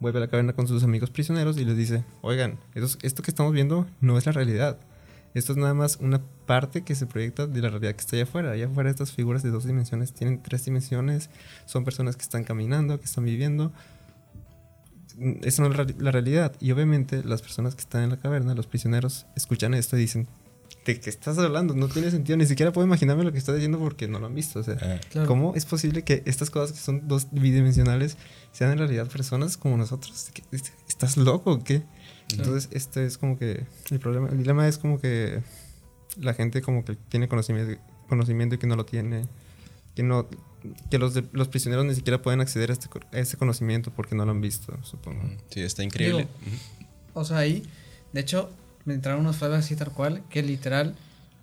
vuelve a la caverna con sus amigos prisioneros y les dice, oigan, esto, esto que estamos viendo no es la realidad. Esto es nada más una parte que se proyecta de la realidad que está allá afuera. Allá afuera estas figuras de dos dimensiones tienen tres dimensiones, son personas que están caminando, que están viviendo. Esa no es la, realidad. Y obviamente las personas que están en la caverna, los prisioneros, escuchan esto y dicen, ¿de qué estás hablando? No tiene sentido. Ni siquiera puedo imaginarme lo que estás diciendo porque no lo han visto. O sea, Ah, Claro. ¿Cómo es posible que estas cosas que son dos bidimensionales sean en realidad personas como nosotros? ¿Qué- est- ¿Estás loco o qué? Entonces, este es como que el problema, el dilema es como que la gente como que tiene conocimiento, conocimiento y que no lo tiene, que no que los, de- los prisioneros ni siquiera pueden acceder a este, a este conocimiento porque no lo han visto, supongo. sí, está increíble. Digo, O sea, ahí, de hecho, me entraron unos frases así tal cual, que literal,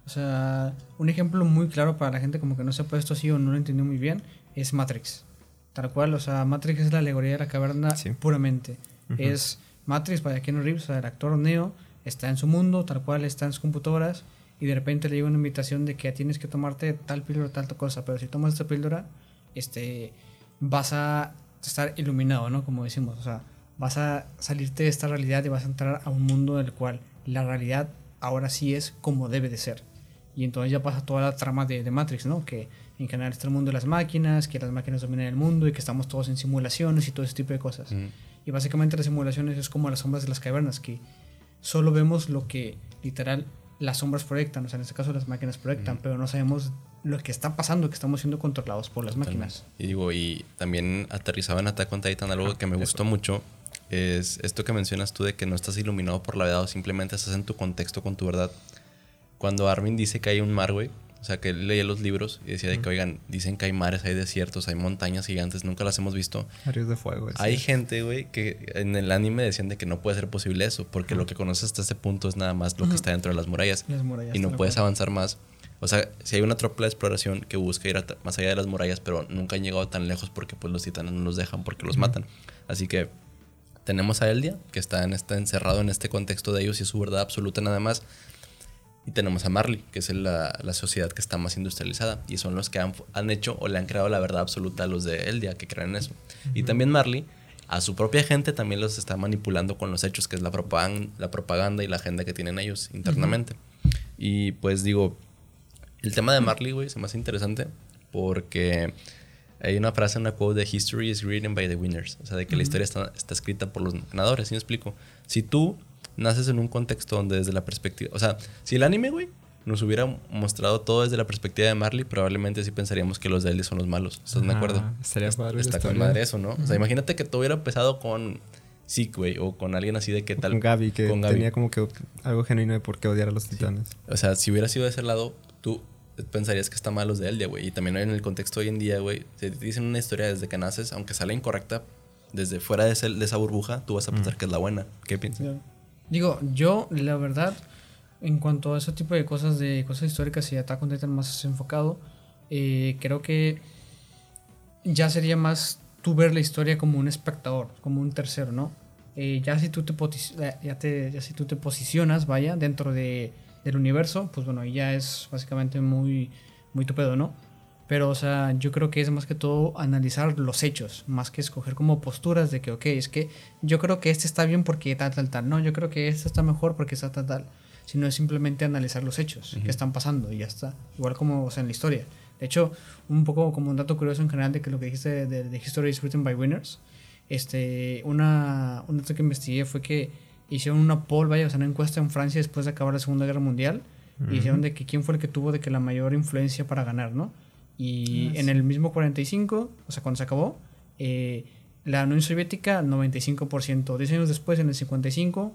o sea, un ejemplo muy claro para la gente como que no sepa esto así o no lo entendió muy bien, es Matrix. Tal cual, o sea, Matrix es la alegoría de la caverna Sí. puramente. Es Matrix para Keanu Reeves, el actor Neo, está en su mundo, tal cual está en sus computadoras, y de repente le llega una invitación de que tienes que tomarte tal píldora, tal cosa, pero si tomas esta píldora, este, vas a estar iluminado, ¿no? Como decimos, o sea, vas a salirte de esta realidad y vas a entrar a un mundo en el cual la realidad ahora sí es como debe de ser. Y entonces ya pasa toda la trama de, de Matrix, ¿no? Que en general está el mundo de las máquinas, que las máquinas dominan el mundo y que estamos todos en simulaciones y todo ese tipo de cosas. Ujú. Y básicamente las simulaciones es como las sombras de las cavernas, que solo vemos lo que literal las sombras proyectan, o sea, en este caso las máquinas proyectan, pero no sabemos lo que está pasando, que estamos siendo controlados por las máquinas. Y digo, y también aterrizaba en Attack on Titan, algo que me gustó mucho, es esto que mencionas tú de que no estás iluminado por la verdad o simplemente estás en tu contexto con tu verdad. Cuando Armin dice que hay un mar, güey, o sea, que él leía los libros y decía de que, oigan, dicen que hay mares, hay desiertos, hay montañas gigantes, nunca las hemos visto. Ríos de fuego. Hay gente, güey, que en el anime decían de que no puede ser posible eso, porque lo que conoces hasta ese punto es nada más lo que está dentro de las murallas Las murallas, y no puedes avanzar más. O sea, si hay una tropa de exploración que busca ir más allá de las murallas, pero nunca han llegado tan lejos porque pues los titanes no los dejan porque los matan. Así que tenemos a Eldia, que está, en este, encerrado en este contexto de ellos y es su verdad absoluta nada más. Y tenemos a Marley, que es la, la sociedad que está más industrializada. Y son los que han, han, hecho o le han creado la verdad absoluta a los de Eldia, que creen en eso. Y también Marley, a su propia gente, también los está manipulando con los hechos, que es la propaganda, la propaganda y la agenda que tienen ellos internamente. Y pues digo, el tema de Marley, güey, se me hace interesante porque hay una frase una quote de History is written by the winners. O sea, de que la historia está, está escrita por los ganadores. ¿Sí me explico? Si tú naces en un contexto donde desde la perspectiva... O sea, si el anime, güey, nos hubiera mostrado todo desde la perspectiva de Marley, probablemente sí pensaríamos que los de él son los malos. ¿Estás de acuerdo? Sería padre. Está con madre eso, ¿no? O sea, imagínate que todo hubiera empezado con Zeke, güey, o con alguien así de que tal. Con Gaby, que con Gaby. tenía como que algo genuino de por qué odiar a los titanes. O sea, si hubiera sido de ese lado, tú pensarías que está mal los de Eldia, güey. Y también en el contexto hoy en día, güey, te dicen una historia desde que naces, aunque sale incorrecta, desde fuera de, ese, de esa burbuja, tú vas a pensar que es la buena. ¿Qué piensas? Digo, yo, la verdad, en cuanto a ese tipo de cosas, de cosas históricas y Attack on Titan más enfocado, eh, creo que ya sería más tú ver la historia como un espectador, como un tercero, ¿no? Eh, ya, si tú te ya, te, ya si tú te posicionas, vaya, dentro de, del universo, pues bueno, ya es básicamente muy, muy tupedo, ¿no? Pero, o sea, yo creo que es más que todo analizar los hechos, más que escoger como posturas de que, ok, es que yo creo que este está bien porque tal, tal, tal. No, yo creo que este está mejor porque está tal, tal. Sino es simplemente analizar los hechos uh -huh. que están pasando y ya está. Igual como, o sea, en la historia. De hecho, un poco como un dato curioso en general de que lo que dijiste de, de, de History is Written by Winners. Este, una, un dato que investigué fue que hicieron una poll, vaya, o sea, una encuesta en Francia después de acabar la Segunda Guerra Mundial. Uh -huh. Y dijeron de que quién fue el que tuvo de que la mayor influencia para ganar, ¿no? Y ah, en sí. el mismo 45, o sea, cuando se acabó, eh, la Unión Soviética 95%. 10 años después, en el 55,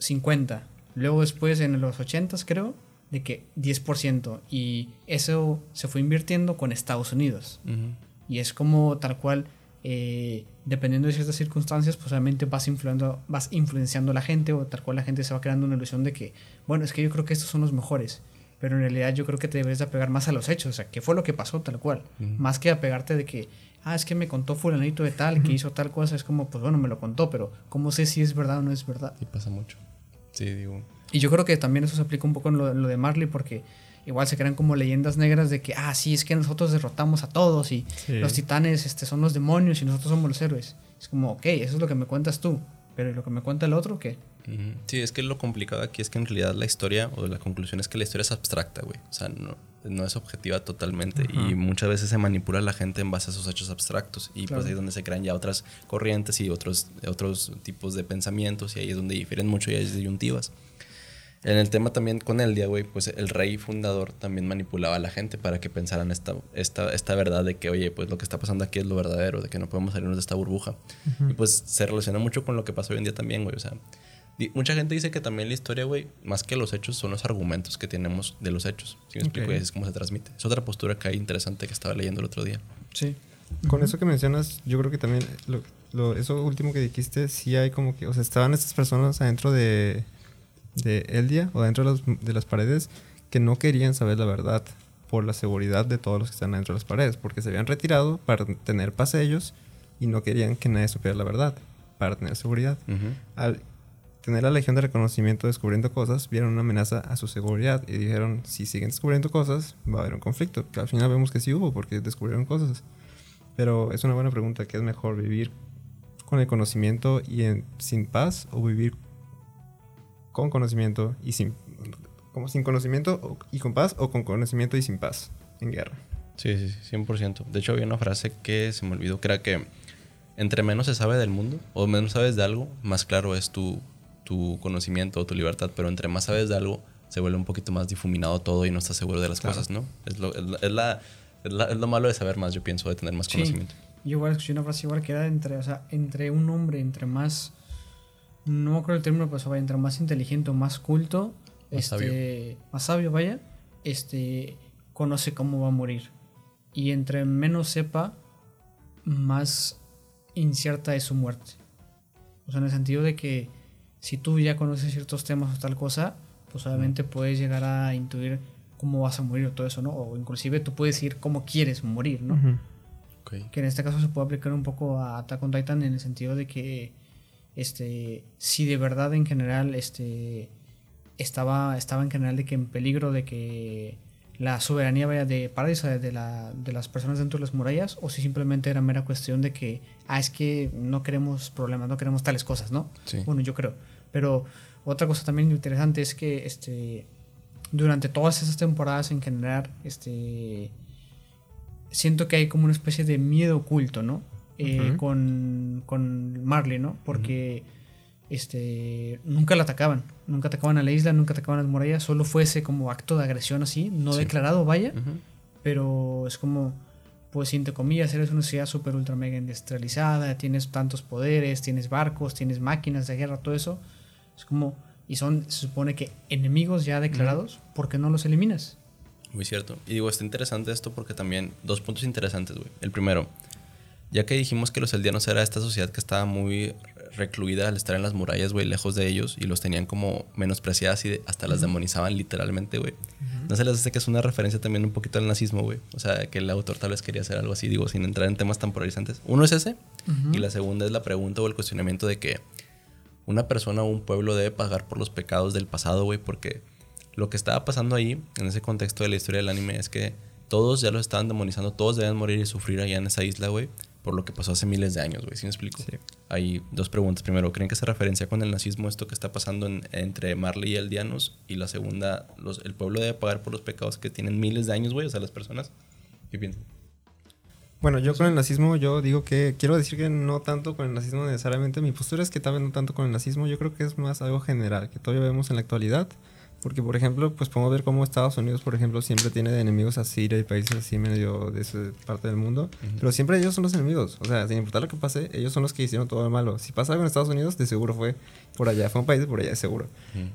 50%. Luego después, en los 80, creo, de que 10%. Y eso se fue invirtiendo con Estados Unidos. Uh -huh. Y es como tal cual, eh, dependiendo de ciertas circunstancias, pues obviamente vas influenciando, vas influenciando a la gente o tal cual la gente se va creando una ilusión de que, bueno, es que yo creo que estos son los mejores pero en realidad yo creo que te debes de apegar más a los hechos, o sea, qué fue lo que pasó tal cual, uh -huh. más que apegarte de que, ah, es que me contó fulanito de tal, uh -huh. que hizo tal cosa, es como, pues bueno, me lo contó, pero ¿cómo sé si es verdad o no es verdad? Y pasa mucho, sí, digo. Y yo creo que también eso se aplica un poco en lo, en lo de Marley, porque igual se crean como leyendas negras de que, ah, sí, es que nosotros derrotamos a todos y sí. los titanes este, son los demonios y nosotros somos los héroes. Es como, ok, eso es lo que me cuentas tú, pero lo que me cuenta el otro, ¿qué? Sí, es que lo complicado aquí es que en realidad la historia, o la conclusión es que la historia es abstracta, güey. O sea, no, no es objetiva totalmente. Uh -huh. Y muchas veces se manipula a la gente en base a esos hechos abstractos. Y claro. pues ahí es donde se crean ya otras corrientes y otros, otros tipos de pensamientos. Y ahí es donde difieren mucho y hay disyuntivas. En el tema también con Eldia, güey, pues el rey fundador también manipulaba a la gente para que pensaran esta, esta, esta verdad de que, oye, pues lo que está pasando aquí es lo verdadero, de que no podemos salirnos de esta burbuja. Uh -huh. Y pues se relaciona mucho con lo que pasa hoy en día también, güey. O sea, Mucha gente dice que también la historia, güey, más que los hechos, son los argumentos que tenemos de los hechos. Si me explico, okay. es cómo se transmite. Es otra postura que hay interesante que estaba leyendo el otro día. Sí. Con uh -huh. eso que mencionas, yo creo que también lo, lo, eso último que dijiste, sí hay como que, o sea, estaban estas personas adentro de, de Eldia o adentro de, los, de las paredes que no querían saber la verdad por la seguridad de todos los que están adentro de las paredes, porque se habían retirado para tener paz ellos y no querían que nadie supiera la verdad para tener seguridad. Uh -huh. Al, tener la Legión de Reconocimiento descubriendo cosas, vieron una amenaza a su seguridad y dijeron, si siguen descubriendo cosas, va a haber un conflicto. Que al final vemos que sí hubo porque descubrieron cosas. Pero es una buena pregunta, ¿qué es mejor, vivir con el conocimiento y en, sin paz o vivir con conocimiento y sin, como sin conocimiento y con paz o con conocimiento y sin paz en guerra? Sí, sí, sí, 100%. De hecho, había una frase que se me olvidó, que era que entre menos se sabe del mundo o menos sabes de algo, más claro es tu, tu conocimiento o tu libertad, pero entre más sabes de algo, se vuelve un poquito más difuminado todo y no estás seguro de las claro. cosas, ¿no? Es lo, es, es, la, es, la, es, lo malo de saber más, yo pienso, de tener más sí. conocimiento. Yo igual escuché una frase igual que era entre, o sea, entre un hombre, entre más, no me acuerdo el término, pero vaya, entre más inteligente o más culto, más, este, sabio. más sabio, vaya, este, conoce cómo va a morir. Y entre menos sepa, más incierta es su muerte. O sea, en el sentido de que si tú ya conoces ciertos temas o tal cosa, pues obviamente mm. puedes llegar a intuir cómo vas a morir o todo eso, ¿no? O inclusive tú puedes decir cómo quieres morir, ¿no? Uh -huh. okay. Que en este caso se puede aplicar un poco a Attack on Titan en el sentido de que este si de verdad en general este estaba, estaba en general de que en peligro de que la soberanía vaya de Paradise, de, la, de las personas dentro de las murallas, o si simplemente era mera cuestión de que, ah, es que no queremos problemas, no queremos tales cosas, ¿no? Sí. Bueno, yo creo. Pero otra cosa también interesante es que este, durante todas esas temporadas en general, este, siento que hay como una especie de miedo oculto, ¿no? Eh, con, con Marley, ¿no? Porque este, nunca la atacaban, nunca atacaban a la isla, nunca atacaban a las murallas, solo fue ese como acto de agresión así, no Sí. declarado, vaya, pero es como, pues entre comillas, eres una ciudad súper ultra mega industrializada, tienes tantos poderes, tienes barcos, tienes máquinas de guerra, todo eso, es como, y son, se supone que enemigos ya declarados, ¿por qué no los eliminas? Muy cierto. Y digo, está interesante esto porque también dos puntos interesantes, güey. El primero, ya que dijimos que los eldianos era esta sociedad que estaba muy recluida al estar en las murallas, güey, lejos de ellos y los tenían como menospreciadas y hasta las demonizaban literalmente, güey. No se les hace que es una referencia también un poquito al nazismo, güey. O sea, que el autor tal vez quería hacer algo así, digo, sin entrar en temas tan polarizantes. Uno es ese y la segunda es la pregunta o el cuestionamiento de que una persona o un pueblo debe pagar por los pecados del pasado, güey, porque lo que estaba pasando ahí, en ese contexto de la historia del anime, es que todos ya lo estaban demonizando, todos debían morir y sufrir allá en esa isla, güey, por lo que pasó hace miles de años, güey, ¿sí me explico? Sí. Hay dos preguntas. Primero, ¿creen que se referencia con el nazismo esto que está pasando en- entre Marley y Eldianos? Y la segunda, los, ¿el pueblo debe pagar por los pecados que tienen miles de años, güey? O sea, las personas. ¿Qué piensan? Bueno, yo con el nazismo, yo digo que quiero decir que no tanto con el nazismo necesariamente. Mi postura es que tal vez no tanto con el nazismo. Yo creo que es más algo general que todavía vemos en la actualidad. Porque, por ejemplo, pues podemos ver cómo Estados Unidos, por ejemplo, siempre tiene de enemigos a Siria y países así medio de esa parte del mundo. Pero siempre ellos son los enemigos. O sea, sin importar lo que pase, ellos son los que hicieron todo lo malo. Si pasa algo en Estados Unidos, de seguro fue por allá. Fue un país de por allá, de seguro.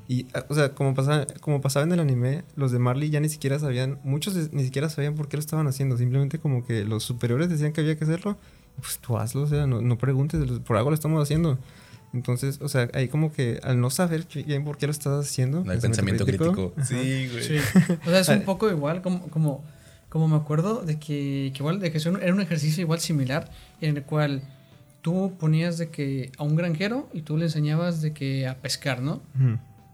Y, ah, o sea, como pasaba, como pasaba en el anime, los de Marley ya ni siquiera sabían, muchos ni siquiera sabían por qué lo estaban haciendo. Simplemente como que los superiores decían que había que hacerlo. Pues tú hazlo, o sea, no, no preguntes, por algo lo estamos haciendo. Entonces, o sea, ahí como que al no saber bien por qué lo estás haciendo, No hay pensamiento crítico. Sí, güey. Sí. O sea, es un poco igual como, como, como me acuerdo de que, que igual de que era un ejercicio igual similar en el cual tú ponías de que a un granjero y tú le enseñabas de que a pescar, ¿no?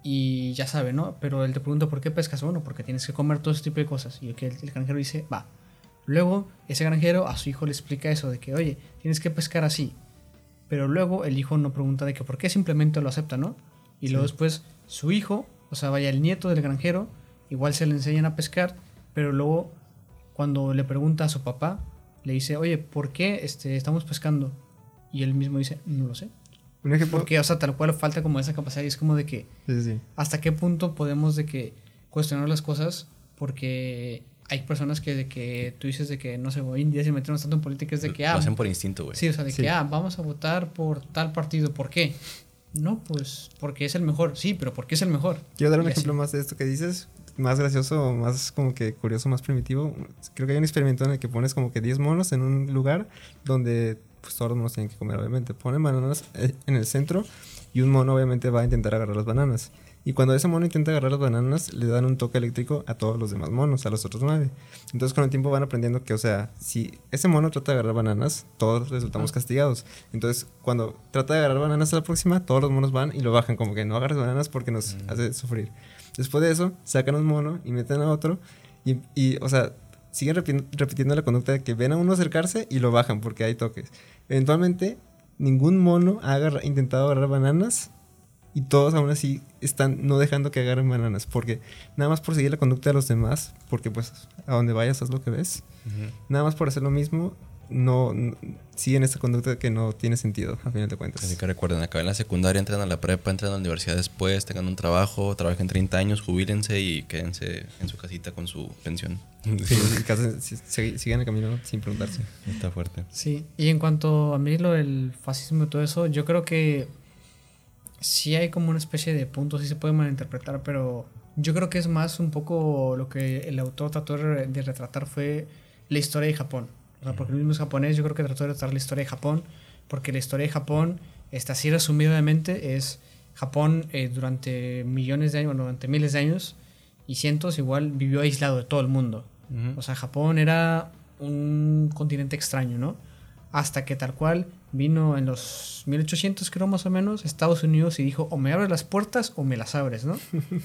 Y ya sabe, ¿no? Pero él te pregunta por qué pescas, bueno, porque tienes que comer todo ese tipo de cosas. Y que el, el granjero dice, va. Luego, ese granjero a su hijo le explica eso, de que, oye, tienes que pescar así. Pero luego el hijo no pregunta de que por qué, simplemente lo acepta, ¿no? Y luego después su hijo, o sea, vaya el nieto del granjero, igual se le enseñan a pescar, pero luego cuando le pregunta a su papá, le dice, oye, ¿por qué este, estamos pescando? Y él mismo dice, no lo sé. Un ejemplo. Porque, o sea, tal cual falta como esa capacidad y es como de que Sí, sí, sí. hasta qué punto podemos de que cuestionar las cosas porque hay personas que de que tú dices de que no sé, hoy en día se metieron tanto en política es de que Lo ah, hacen por instinto, güey. sí, o sea, de Sí. que ah, vamos a votar por tal partido, ¿por qué? No, pues porque es el mejor. Sí, pero ¿por qué es el mejor? Quiero dar un Y así. ejemplo más de esto que dices, más gracioso, más como que curioso, más primitivo. Creo que hay un experimento en el que pones como que 10 monos en un lugar donde pues todos los monos tienen que comer, obviamente. Ponen bananas eh, en el centro y un mono obviamente va a intentar agarrar las bananas. Y cuando ese mono intenta agarrar las bananas, le dan un toque eléctrico a todos los demás monos, a los otros nueve. Entonces con el tiempo van aprendiendo que, o sea, si ese mono trata de agarrar bananas, todos resultamos castigados. Entonces cuando trata de agarrar bananas a la próxima, todos los monos van y lo bajan, como que no agarres bananas porque nos hace sufrir. Después de eso, sacan un mono y meten a otro. Y, y, o sea, siguen repi- repitiendo la conducta de que ven a uno acercarse y lo bajan porque hay toques. Eventualmente, ningún mono ha intentado agarrar bananas y todos aún así están no dejando que agarren bananas porque nada más por seguir la conducta de los demás, porque pues a donde vayas haz lo que ves, Ujú. nada más por hacer lo mismo, no, no- siguen esta conducta que no tiene sentido a final de cuentas. Así que recuerden, acaben la secundaria, entran a la prepa, entran a la universidad después, tengan un trabajo, trabajen 30 años, jubílense y quédense en su casita con su pensión. Sí, y casi- si- si- sigan el camino sin preguntarse. Está fuerte. Sí, y en cuanto a mí lo del fascismo y todo eso, yo creo que sí hay como una especie de punto, sí se puede malinterpretar, pero yo creo que es más un poco lo que el autor trató de retratar fue la historia de Japón. O sea, porque el mismo es japonés, yo creo que trató de retratar la historia de Japón, porque la historia de Japón, está así resumidamente, es Japón eh, durante millones de años, bueno, durante miles de años y cientos, igual vivió aislado de todo el mundo. O sea, Japón era un continente extraño, ¿no? Hasta que tal cual vino en los 1800 creo más o menos Estados Unidos y dijo o me abres las puertas o me las abres, ¿no?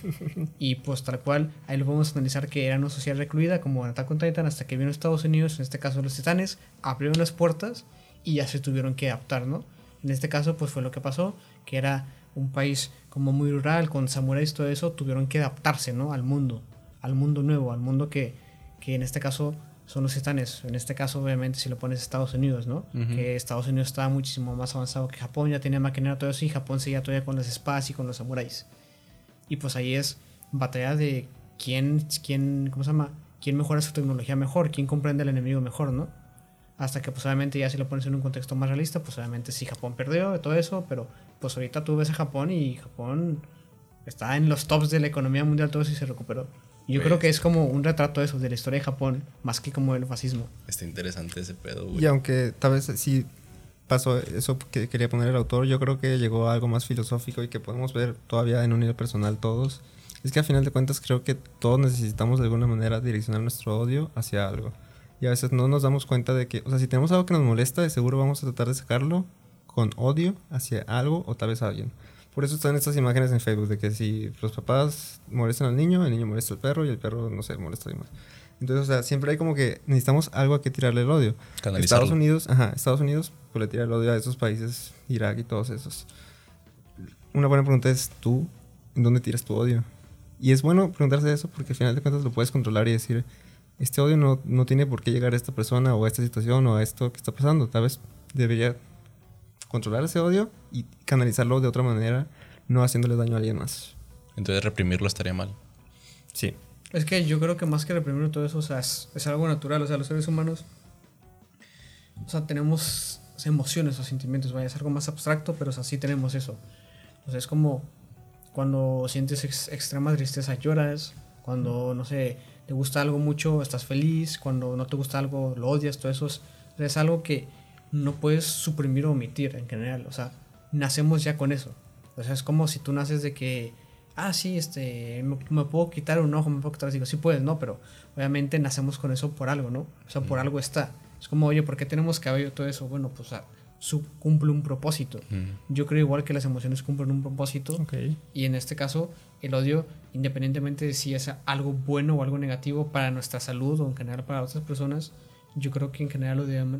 y pues tal cual ahí lo podemos analizar que era una sociedad recluida como en Attack on Titan hasta que vino Estados Unidos, en este caso los titanes, abrieron las puertas y ya se tuvieron que adaptar, ¿no? En este caso pues fue lo que pasó, que era un país como muy rural, con samuráis y todo eso, tuvieron que adaptarse, ¿no? Al mundo, al mundo nuevo, al mundo que, que en este caso son los titanes. En este caso, obviamente, si lo pones Estados Unidos, ¿no? Que Estados Unidos estaba muchísimo más avanzado que Japón, ya tenía maquinaria todo eso, y Japón seguía todavía con las espadas y con los samuráis. Y pues ahí es batalla de quién, quién, ¿cómo se llama? ¿Quién mejora su tecnología mejor? ¿Quién comprende al enemigo mejor, no? Hasta que, pues, obviamente, ya si lo pones en un contexto más realista, pues, obviamente, sí, Japón perdió todo eso, pero, pues, ahorita tú ves a Japón y Japón está en los tops de la economía mundial, todo eso y se recuperó. Yo creo que es como un retrato de eso, de la historia de Japón, más que como el fascismo. Está interesante ese pedo, güey. Y aunque tal vez sí pasó eso que quería poner el autor, yo creo que llegó a algo más filosófico y que podemos ver todavía en un nivel personal todos. Es que a final de cuentas creo que todos necesitamos de alguna manera direccionar nuestro odio hacia algo. Y a veces no nos damos cuenta de que, o sea, si tenemos algo que nos molesta, de seguro vamos a tratar de sacarlo con odio hacia algo o tal vez a alguien. Por eso están estas imágenes en Facebook de que si los papás molestan al niño, el niño molesta al perro y el perro, no sé, molesta a más. Entonces, o sea, siempre hay como que necesitamos algo a que tirarle el odio. Estados Unidos, ajá, Estados Unidos, pues le tira el odio a esos países, Irak y todos esos. Una buena pregunta es, ¿tú en dónde tiras tu odio? Y es bueno preguntarse eso porque al final de cuentas lo puedes controlar y decir, este odio no, no tiene por qué llegar a esta persona o a esta situación o a esto que está pasando. Tal vez debería controlar ese odio y canalizarlo de otra manera, no haciéndole daño a alguien más. Entonces reprimirlo estaría mal. Sí. Es que yo creo que más que reprimir todo eso, o sea, es, algo natural. O sea, los seres humanos, o sea, tenemos emociones o sentimientos, vaya, es algo más abstracto, pero o sea, sí tenemos eso. O sea, es como cuando sientes extrema tristeza, lloras. Cuando, no sé, te gusta algo mucho, estás feliz. Cuando no te gusta algo, lo odias. Todo eso es algo que no puedes suprimir o omitir en general. O sea, nacemos ya con eso. O sea, es como si tú naces de que, ah, sí, este, me, puedo quitar un ojo, me puedo quitar, digo, sí puedes, ¿no? Pero obviamente nacemos con eso por algo, ¿no? O sea, por algo está. Es como, oye, ¿por qué tenemos cabello todo eso? Bueno, pues, sea, su, cumple un propósito. Yo creo igual que las emociones cumplen un propósito. Y en este caso, el odio, independientemente de si es algo bueno o algo negativo para nuestra salud o en general para otras personas, yo creo que en general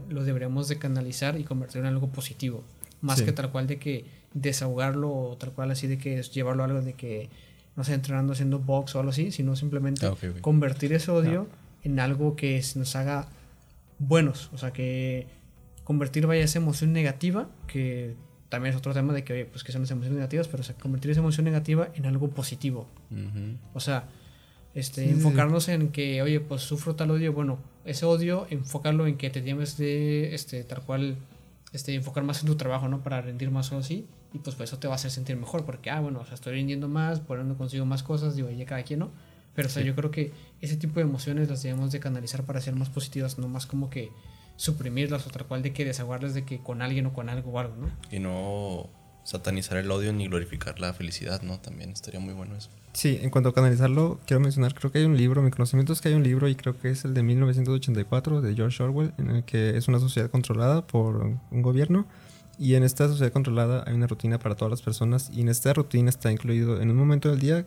lo, deberíamos de canalizar y convertirlo en algo positivo. Más que tal cual de que desahogarlo o tal cual así de que llevarlo a algo de que, no sé, entrenando haciendo box o algo así, sino simplemente ah, convertir ese odio en algo que nos haga buenos. O sea, que convertir vaya esa emoción negativa, que también es otro tema de que, pues que son las emociones negativas, pero o sea, convertir esa emoción negativa en algo positivo. O sea, este, enfocarnos en que, oye, pues sufro tal odio, bueno, ese odio, enfocarlo en que te tienes de, este, tal cual, este, enfocar más en tu trabajo, ¿no? Para rendir más o así, y pues, pues, eso te va a hacer sentir mejor, porque, ah, bueno, o sea, estoy rindiendo más, poniendo consigo más cosas, digo, ya cada quien, ¿no? Pero, o sea, yo creo que ese tipo de emociones las debemos de canalizar para ser más positivas, no más como que suprimirlas o tal cual de que desaguarles de que con alguien o con algo o algo, ¿no? Y no satanizar el odio ni glorificar la felicidad, ¿no? También estaría muy bueno eso. Sí, en cuanto a canalizarlo, quiero mencionar, creo que hay un libro, mi conocimiento es que hay un libro y creo que es el de 1984 de George Orwell, en el que es una sociedad controlada por un gobierno y en esta sociedad controlada hay una rutina para todas las personas y en esta rutina está incluido en un momento del día,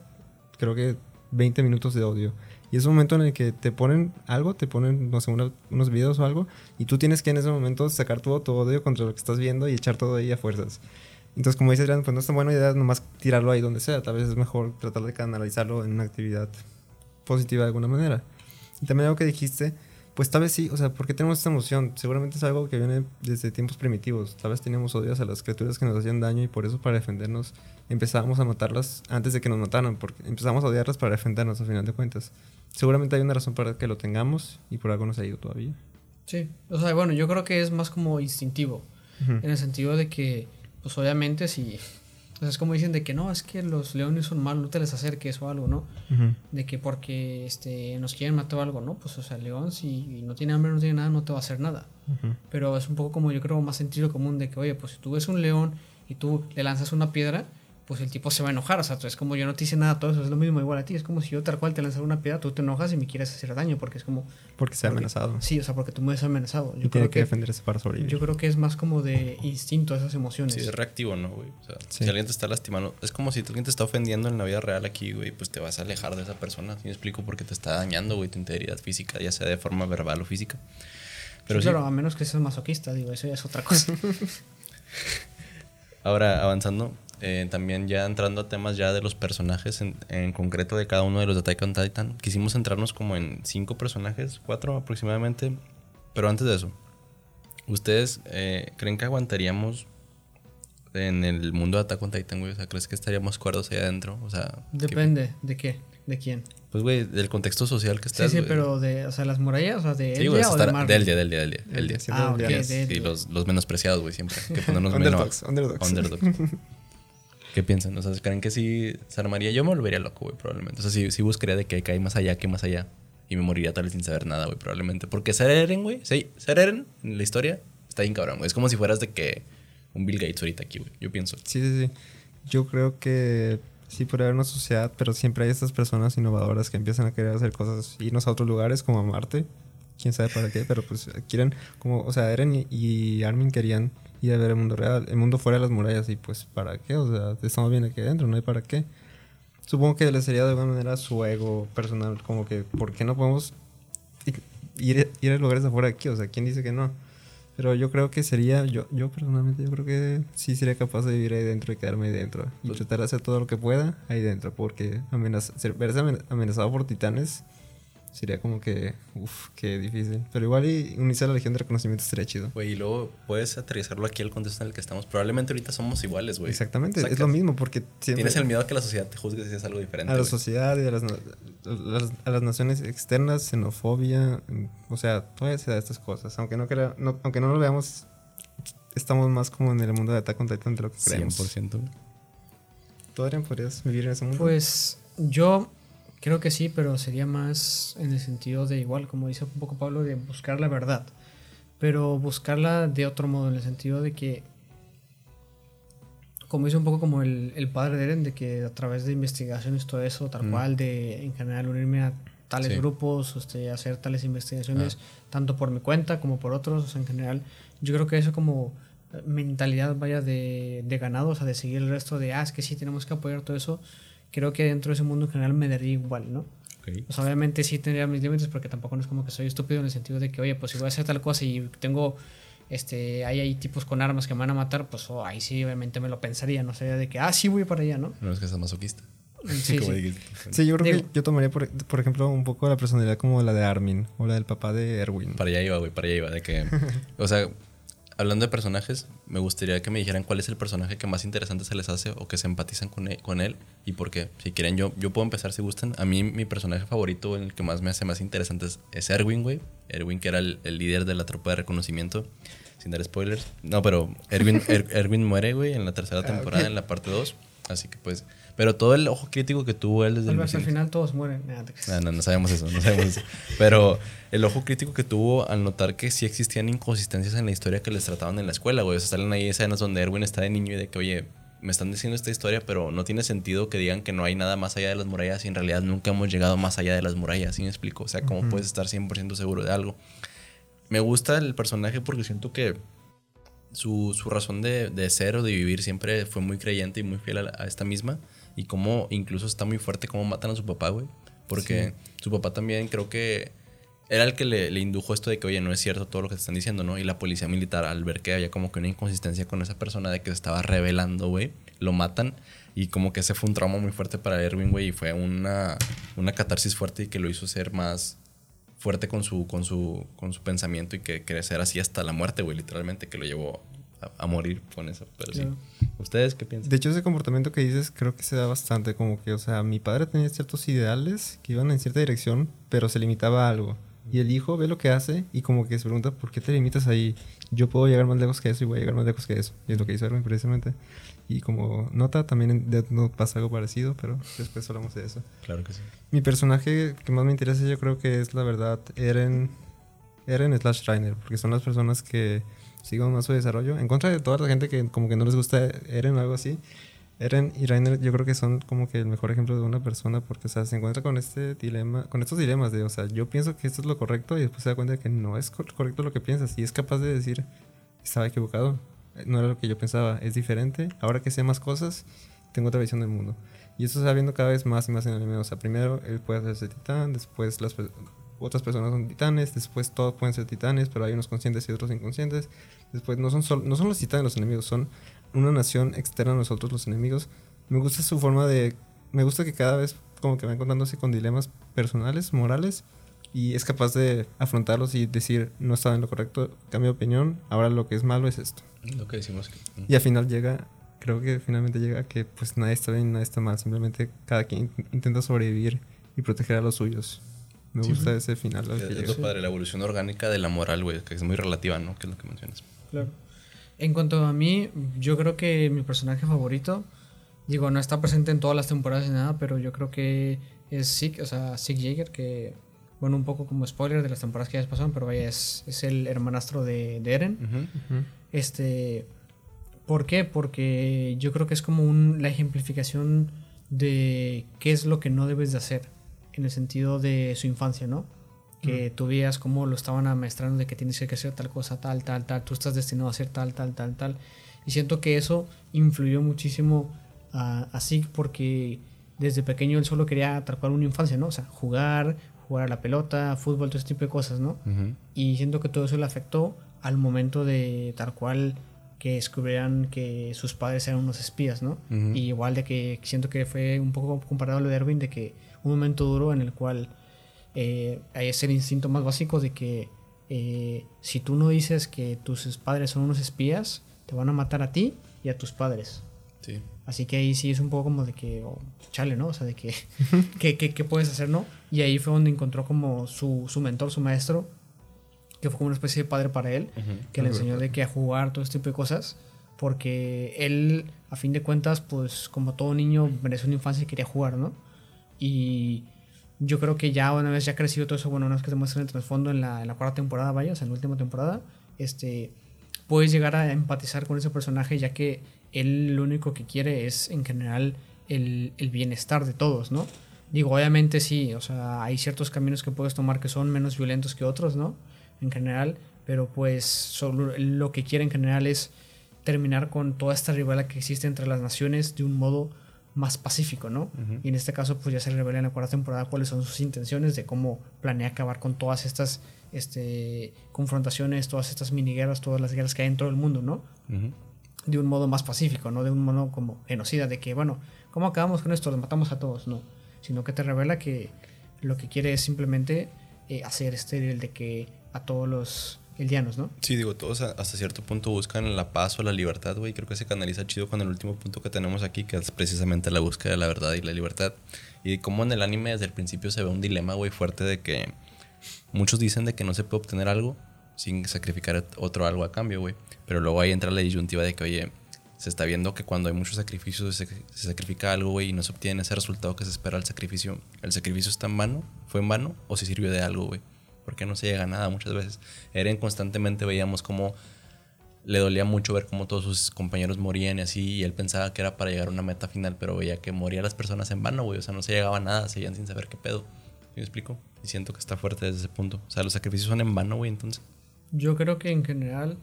creo que 20 minutos de odio. Y es un momento en el que te ponen algo, te ponen, no sé, unos videos o algo, y tú tienes que en ese momento sacar todo tu odio contra lo que estás viendo y echar todo ahí a fuerzas. Entonces, como dices, pues no es tan buena idea nomás tirarlo ahí donde sea. Tal vez es mejor tratar de canalizarlo en una actividad positiva de alguna manera. Y también algo que dijiste, pues tal vez sí, o sea, ¿por qué tenemos esta emoción? Seguramente es algo que viene desde tiempos primitivos. Tal vez teníamos odios a las criaturas que nos hacían daño y por eso para defendernos empezábamos a matarlas antes de que nos mataran, porque empezamos a odiarlas para defendernos a final de cuentas. Seguramente hay una razón para que lo tengamos y por algo nos ha ido todavía. Sí, o sea, bueno, yo creo que es más como instintivo, en el sentido de que pues obviamente si... es como dicen de que no, es que los leones son malos, no te les acerques o algo, ¿no? De que porque este, nos quieren matar o algo, ¿no? Pues o sea, el león si no tiene hambre, no tiene nada, no te va a hacer nada. Pero es un poco como yo creo más sentido común de que, oye, pues si tú ves un león y tú le lanzas una piedra, pues el tipo se va a enojar. O sea, es como yo no te hice nada, todo eso es lo mismo igual a ti. Es como si yo tal cual te lanzara una piedra, tú te enojas y me quieres hacer daño porque es como... Porque se ha amenazado. Sí, o sea, porque tú me has amenazado. Yo y tiene que, defenderse para sobrevivir. Yo creo que es más como de instinto esas emociones. Sí, es reactivo, ¿no, güey? O sea, si alguien te está lastimando, es como si alguien te está ofendiendo en la vida real aquí, güey, pues te vas a alejar de esa persona. ¿Sí me explico? Porque te está dañando, güey, tu integridad física, ya sea de forma verbal o física. Pero sí, claro, a menos que seas masoquista, digo, eso ya es otra cosa. Ahora, avanzando, eh, también ya entrando a temas ya de los personajes en, en, concreto de cada uno de los de Attack on Titan, quisimos centrarnos como en cinco personajes, cuatro aproximadamente, pero antes de eso, ¿ustedes eh, creen que aguantaríamos en el mundo de Attack on Titan, güey? O sea, ¿crees que estaríamos cuerdos ahí adentro? O sea... Depende, ¿de qué? ¿De quién? Pues, güey, del contexto social que está. Sí, sí, pero de, o sea, las murallas, o sea, de sí, güey, o de Marvel. Del día, del día, del día. Del día. Ah, Y los, los menospreciados, güey, siempre. Que ponernos underdogs, underdogs. Underdogs. ¿Qué piensan? O sea, ¿creen que sí se armaría? Yo me volvería loco, güey, probablemente. O sea, sí, sí buscaría de que hay más allá, que más allá. Y me moriría tal vez sin saber nada, güey, probablemente. Porque ser Eren, güey, sí, ser Eren en la historia está bien cabrón, güey. Es como si fueras de que un Bill Gates ahorita aquí, güey. Yo pienso. Sí, sí, sí. Yo creo que sí puede haber una sociedad, pero siempre hay estas personas innovadoras que empiezan a querer hacer cosas, irnos a otros lugares como a Marte, quién sabe para qué, pero pues quieren, como, o sea, Eren y Armin querían ir a ver el mundo real, el mundo fuera de las murallas, y pues para qué, o sea, estamos bien aquí adentro, no hay para qué. Supongo que le sería de alguna manera su ego personal, como que, ¿por qué no podemos ir, ir a lugares afuera de aquí? O sea, ¿quién dice que no? Pero yo creo que sería, yo, yo personalmente, yo creo que sí sería capaz de vivir ahí dentro y quedarme ahí dentro. Y pues tratar de hacer todo lo que pueda ahí dentro. Porque amenaz verse amenazado por titanes sería como que, uff, qué difícil. Pero igual y unirse a la Legión de Reconocimiento estaría chido. Güey, y luego puedes aterrizarlo aquí al contexto en el que estamos. Probablemente ahorita somos iguales, güey. Exactamente, es lo mismo porque Tienes el miedo a que la sociedad te juzgue si es algo diferente. A la sociedad y a las, a las, naciones externas, xenofobia, o sea, todavía se da estas cosas. Aunque no, crea, no, aunque no lo veamos, estamos más como en el mundo de Attack on Titan de lo que creemos. 100%. ¿Tú, Adrián, podrías vivir en ese mundo? Pues yo Creo que sí, pero sería más en el sentido de igual, como dice un poco Pablo, de buscar la verdad. Pero buscarla de otro modo, en el sentido de que, como dice un poco como el, el padre de Eren, de que a través de investigaciones, todo eso, tal cual, de en general unirme a tales grupos, este, hacer tales investigaciones, ah. tanto por mi cuenta como por otros, en general, yo creo que eso como mentalidad vaya de, de ganado, o sea, de seguir el resto de, ah, es que sí, tenemos que apoyar todo eso, creo que dentro de ese mundo en general me daría igual, ¿no? Pues obviamente sí tendría mis límites porque tampoco no es como que soy estúpido en el sentido de que, oye, pues si voy a hacer tal cosa y tengo, este, hay ahí tipos con armas que me van a matar, pues oh, ahí sí obviamente me lo pensaría, no sería de que, ah, sí voy para allá, ¿no? No es que sea masoquista. Sí, sí. sí, yo creo que yo tomaría, por, por, ejemplo, un poco la personalidad como la de Armin o la del papá de Erwin. Para allá iba, güey, para allá iba. De que, o sea, hablando de personajes, me gustaría que me dijeran cuál es el personaje que más interesante se les hace o que se empatizan con él, con él y por qué. Si quieren, yo, yo puedo empezar si gustan. A mí, mi personaje favorito, el que más me hace más interesante es, Erwin, güey. Erwin, que era el, líder de la tropa de reconocimiento. Sin dar spoilers. No, pero Erwin, er, Erwin muere, güey, en la tercera ah, temporada, en la parte 2. Así que pues pero todo el ojo crítico que tuvo él desde el al final todos mueren. No, no, no sabemos eso, no sabemos eso. Pero el ojo crítico que tuvo al notar que sí existían inconsistencias en la historia que les trataban en la escuela, güey. O sea, salen ahí escenas donde Erwin está de niño y de que, oye, me están diciendo esta historia, pero no tiene sentido que digan que no hay nada más allá de las murallas y en realidad nunca hemos llegado más allá de las murallas, ¿sí me explico? O sea, ¿cómo puedes estar 100% seguro de algo? Me gusta el personaje porque siento que su, su razón de, de, ser o de vivir siempre fue muy creyente y muy fiel a, a esta misma y cómo incluso está muy fuerte cómo matan a su papá, güey. Porque su papá también creo que era el que le, le, indujo esto de que, oye, no es cierto todo lo que te están diciendo, ¿no? Y la policía militar, al ver que había como que una inconsistencia con esa persona de que se estaba revelando, güey, lo matan. Y como que ese fue un trauma muy fuerte para Erwin, güey, y fue una, una catarsis fuerte y que lo hizo ser más fuerte con su, con su, con su pensamiento y que crecer así hasta la muerte, güey, literalmente, que lo llevó a, morir con eso. Pero sí. ¿Ustedes qué piensan? De hecho, ese comportamiento que dices creo que se da bastante. Como que, o sea, mi padre tenía ciertos ideales que iban en cierta dirección, pero se limitaba a algo. Y el hijo ve lo que hace y como que se pregunta, ¿por qué te limitas ahí? Yo puedo llegar más lejos que eso y voy a llegar más lejos que eso. Y es lo que hizo Erwin precisamente. Y como nota, también Note pasa algo parecido, pero después hablamos de eso. Claro que sí. Mi personaje que más me interesa yo creo que es la verdad Eren, Eren slash Reiner, porque son las personas que sigan más su desarrollo. En contra de toda la gente que como que no les gusta Eren o algo así. Eren y Rainer yo creo que son como que el mejor ejemplo de una persona porque, o sea, se encuentra con este dilema, con estos dilemas de, o sea, yo pienso que esto es lo correcto y después se da cuenta de que no es cor- correcto lo que piensas y es capaz de decir, estaba equivocado, no era lo que yo pensaba, es diferente, ahora que sé más cosas, tengo otra visión del mundo. Y eso se va viendo cada vez más y más en el anime, o sea, primero él puede hacerse titán, después las otras personas son titanes, después todos pueden ser titanes, pero hay unos conscientes y otros inconscientes. Después no son, sol- no son los titanes los enemigos, son una nación externa a nosotros los enemigos. Me gusta su forma de... Me gusta que cada vez como que va encontrándose con dilemas personales, morales, y es capaz de afrontarlos y decir, no estaba en lo correcto, cambio de opinión, ahora lo que es malo es esto. Lo que decimos que. Y al final llega, creo que finalmente llega a que pues nadie está bien, nadie está mal, simplemente cada quien intenta sobrevivir y proteger a los suyos. Me gusta ese final Es, es lo padre, la evolución orgánica de la moral, güey, que es muy relativa, ¿no? Que es lo que mencionas. Claro. En cuanto a mí, yo creo que mi personaje favorito, digo, no está presente en todas las temporadas ni nada, pero yo creo que es Sig, o sea, Sig Jaeger, que, bueno, un poco como spoiler de las temporadas que ya pasaron, pero vaya, es, es el hermanastro de, de Eren. Este, ¿por qué? Porque yo creo que es como un, la ejemplificación de qué es lo que no debes de hacer en el sentido de su infancia, ¿no? Que tú veías cómo lo estaban amaestrando de que tienes que hacer tal cosa, tal, tal, tal, tú estás destinado a hacer tal, tal, tal, tal. Y siento que eso influyó muchísimo a, a Sig porque desde pequeño él solo quería atrapar una infancia, ¿no? O sea, jugar, jugar a la pelota, fútbol, todo ese tipo de cosas, ¿no? Y siento que todo eso le afectó al momento de tal cual que descubrieran que sus padres eran unos espías, ¿no? Y igual de que siento que fue un poco comparado a lo de Erwin, de que un momento duro en el cual eh, hay ese instinto más básico de que eh, si tú no dices que tus padres son unos espías, te van a matar a ti y a tus padres. Sí. Así que ahí sí es un poco como de que, oh, chale, ¿no? O sea, de que, ¿qué, qué, qué puedes hacer, no? Y ahí fue donde encontró como su, su mentor, su maestro, que fue como una especie de padre para él, que le enseñó de que a jugar, todo este tipo de cosas, porque él, a fin de cuentas, pues como todo niño, merece una infancia y quería jugar, ¿no? Y yo creo que ya una vez ya crecido todo eso, bueno, una vez que te muestran el trasfondo en la, cuarta temporada, vaya, o sea, en la última temporada, este, puedes llegar a empatizar con ese personaje, ya que él lo único que quiere es, en general, el, el bienestar de todos, ¿no? Digo, obviamente sí, o sea, hay ciertos caminos que puedes tomar que son menos violentos que otros, ¿no? En general, pero pues solo lo que quiere en general es terminar con toda esta rivalidad que existe entre las naciones de un modo más pacífico, ¿no? Y en este caso, pues ya se revela en la cuarta temporada cuáles son sus intenciones de cómo planea acabar con todas estas este, confrontaciones, todas estas miniguerras, todas las guerras que hay en todo el mundo, ¿no? De un modo más pacífico, no de un modo como genocida, de que, bueno, ¿cómo acabamos con esto? Los matamos a todos, no. Sino que te revela que lo que quiere es simplemente eh, hacer este el de que a todos los eldianos, ¿no? Sí, digo, todos hasta cierto punto buscan la paz o la libertad, güey. Creo que se canaliza chido con el último punto que tenemos aquí, que es precisamente la búsqueda de la verdad y la libertad. Y como en el anime desde el principio se ve un dilema, güey, fuerte de que muchos dicen de que no se puede obtener algo sin sacrificar otro algo a cambio, güey. Pero luego ahí entra la disyuntiva de que, oye, se está viendo que cuando hay muchos sacrificios se, se sacrifica algo, güey, y no se obtiene ese resultado que se espera al sacrificio. ¿El sacrificio está en vano? ¿Fue en vano? ¿O si sirvió de algo, güey? Porque no se llega a nada muchas veces. Eren constantemente veíamos cómo le dolía mucho ver cómo todos sus compañeros morían y así, y él pensaba que era para llegar a una meta final, pero veía que morían las personas en vano, güey. O sea, no se llegaba a nada, seguían sin saber qué pedo. ¿Sí me explico? Y siento que está fuerte desde ese punto. O sea, los sacrificios son en vano, güey, entonces. Yo creo que en general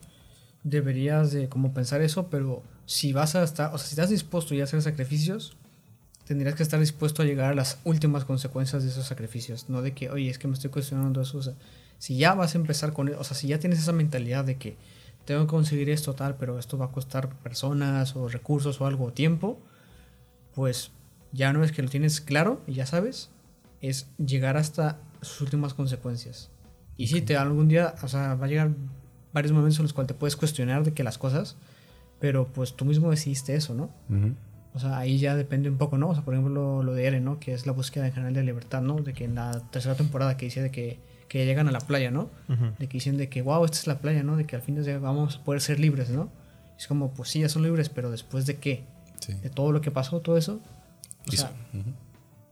deberías de como pensar eso, pero si vas a estar, o sea, si estás dispuesto ya a hacer sacrificios, tendrías que estar dispuesto a llegar a las últimas consecuencias de esos sacrificios, no de que, oye, es que me estoy cuestionando eso, o sea, si ya vas a empezar con, o sea, si ya tienes esa mentalidad de que tengo que conseguir esto tal, pero esto va a costar personas o recursos o algo, o tiempo, pues ya no es que lo tienes claro y ya sabes, es llegar hasta sus últimas consecuencias. Y si te algún día, o sea, va a llegar varios momentos en los cuales te puedes cuestionar de que las cosas, pero pues tú mismo decidiste eso, ¿no? O sea, ahí ya depende un poco, ¿no? O sea, por ejemplo, lo, lo de Eren, ¿no? Que es la búsqueda en general de libertad, ¿no? De que en la tercera temporada que dice de que, que llegan a la playa, ¿no? De que dicen de que, wow, esta es la playa, ¿no? De que al fin de día vamos a poder ser libres, ¿no? Es como, pues sí, ya son libres, pero después de qué? Sí. De todo lo que pasó, todo eso. O sea, so- ujú.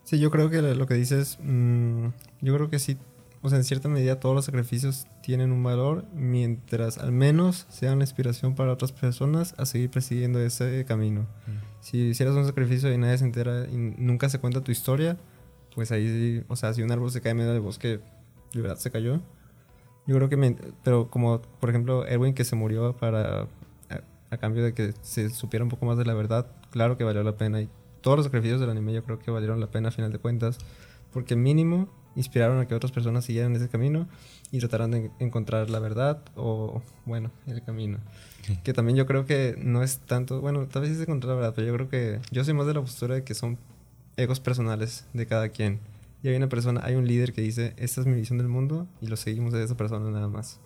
Sí, yo creo que lo que dices, mm, yo creo que sí o sea, en cierta medida todos los sacrificios tienen un valor mientras al menos sean la inspiración para otras personas a seguir persiguiendo ese camino. Si hicieras un sacrificio y nadie se entera y nunca se cuenta tu historia, pues ahí, o sea, si un árbol se cae en medio del bosque, de verdad se cayó. Yo creo que, me- pero como por ejemplo Erwin que se murió para, a, a cambio de que se supiera un poco más de la verdad, claro que valió la pena y todos los sacrificios del anime yo creo que valieron la pena a final de cuentas, porque mínimo inspiraron a que otras personas siguieran ese camino y trataran de encontrar la verdad o, bueno, el camino. Que también yo creo que no es tanto, bueno, tal vez se encontrar la verdad, pero yo creo que yo soy más de la postura de que son egos personales de cada quien. Y hay una persona, hay un líder que dice, esta es mi visión del mundo y lo seguimos de esa persona nada más.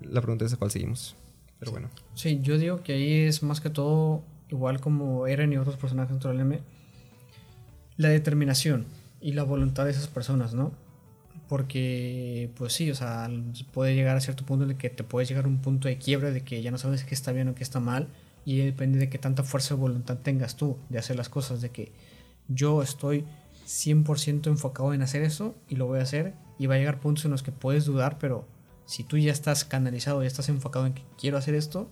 La pregunta es a cuál seguimos. Pero bueno. Sí, yo digo que ahí es más que todo, igual como Eren y otros personajes dentro del anime, la determinación y la voluntad de esas personas, ¿no? Porque, pues sí, o sea, puede llegar a cierto punto en el que te puedes llegar a un punto de quiebre de que ya no sabes qué está bien o qué está mal, y depende de qué tanta fuerza de voluntad tengas tú de hacer las cosas, de que yo estoy 100% enfocado en hacer eso y lo voy a hacer, y va a llegar puntos en los que puedes dudar, pero si tú ya estás canalizado, ya estás enfocado en que quiero hacer esto,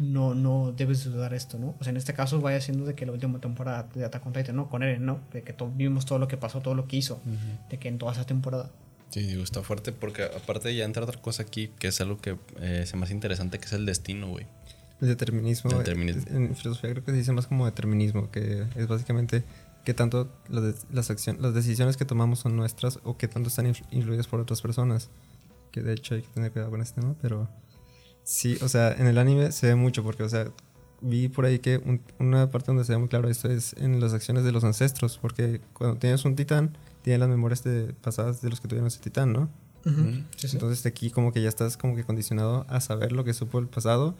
no, no debes dudar esto, ¿no? O sea, en este caso vaya siendo de que la última temporada de Attack on Titan, ¿no? Con Eren, ¿no? De que to- vimos todo lo que pasó, todo lo que hizo, de que en toda esa temporada. Sí, digo, está fuerte porque aparte ya entra otra cosa aquí que es algo que eh, es más interesante que es el destino, güey. El determinismo. El determinismo. En filosofía creo que se dice más como determinismo, que es básicamente qué tanto las, las, acciones, las decisiones que tomamos son nuestras o qué tanto están influ- influidas por otras personas. Que de hecho hay que tener cuidado con este tema, pero sí, o sea, en el anime se ve mucho porque, o sea, vi por ahí que un- una parte donde se ve muy claro esto es en las acciones de los ancestros, porque cuando tienes un titán, tienes las memorias de, pasadas de los que tuvieron ese titán, ¿no? Sí, sí. Entonces de aquí como que ya estás como que condicionado a saber lo que supo el pasado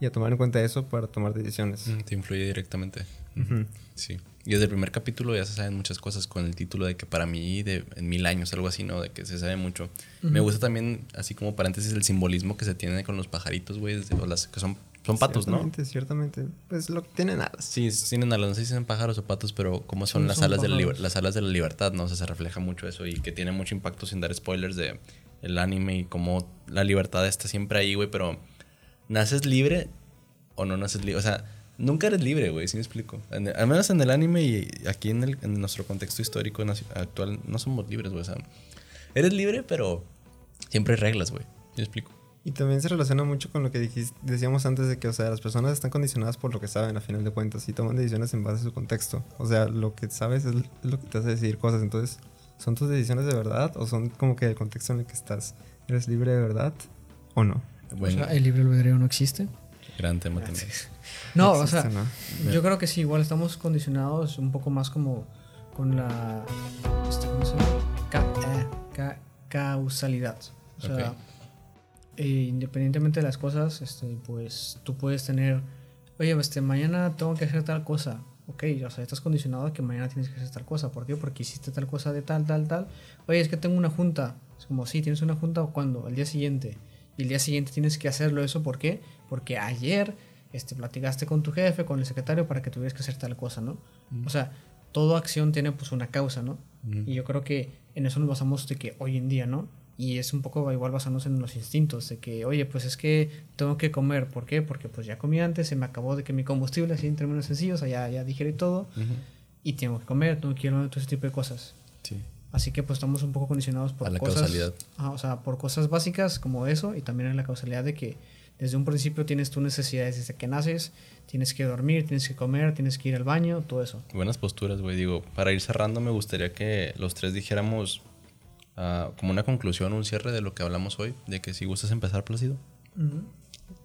y a tomar en cuenta eso para tomar decisiones. Mm, Te influye directamente. Sí. Y desde el primer capítulo ya se saben muchas cosas con el título de que para mí de en mil años, algo así, ¿no? De que se sabe mucho. Me gusta también, así como paréntesis, el simbolismo que se tiene con los pajaritos, güey, o las que son, son patos, ¿no? Ciertamente, ciertamente. Pues lo tienen alas. Sí, tienen alas, no sé si son pájaros o patos, pero como son las son alas de la las alas de la libertad, ¿no? O sea, se refleja mucho eso y que tiene mucho impacto sin dar spoilers de el anime y cómo la libertad está siempre ahí, güey, pero naces libre o no naces libre, o sea, nunca eres libre, güey, si me explico. En- al menos en el anime y aquí en, el- en nuestro contexto histórico actual no somos libres, güey, o sea, eres libre, pero siempre hay reglas, güey. ¿Sí me explico? Y también se relaciona mucho con lo que dijis- decíamos antes de que, o sea, las personas están condicionadas por lo que saben a final de cuentas y toman decisiones en base a su contexto. O sea, lo que sabes es lo que te hace decidir cosas. Entonces, ¿son tus decisiones de verdad o son como que el contexto en el que estás? ¿Eres libre de verdad o no? Bueno, O sea, el libre albedrío no existe. Gran tema también. No, o sea, ¿no? yo creo que sí, igual estamos condicionados un poco más como con la este, ¿cómo se llama? Ca- eh, ca- causalidad. O sea, eh, independientemente de las cosas, este, pues tú puedes tener, oye, este, mañana tengo que hacer tal cosa. Ok, o sea, estás condicionado a que mañana tienes que hacer tal cosa. ¿Por qué? Porque hiciste tal cosa de tal, tal, tal. Oye, es que tengo una junta. Es como, sí, tienes una junta o cuándo? El día siguiente. Y el día siguiente tienes que hacerlo eso. ¿Por qué? Porque ayer este, platicaste con tu jefe, con el secretario, para que tuvieras que hacer tal cosa, ¿no? O sea, toda acción tiene pues una causa, ¿no? Y yo creo que en eso nos basamos de que hoy en día, ¿no? Y es un poco igual basarnos en los instintos, de que, oye, pues es que tengo que comer. ¿Por qué? Porque pues ya comí antes, se me acabó de que mi combustible, así en términos sencillos, o sea, ya, ya digerí todo, y tengo que comer, tengo que ir a todo ese tipo de cosas. Sí. Así que pues estamos un poco condicionados por A la cosas, causalidad. Ajá, o sea, por cosas básicas como eso y también en la causalidad de que desde un principio tienes tus necesidades desde que naces, tienes que dormir, tienes que comer, tienes que ir al baño, todo eso. Buenas posturas, güey. Digo, para ir cerrando, me gustaría que los tres dijéramos ah, como una conclusión, un cierre de lo que hablamos hoy. De que si gustas empezar, Plácido.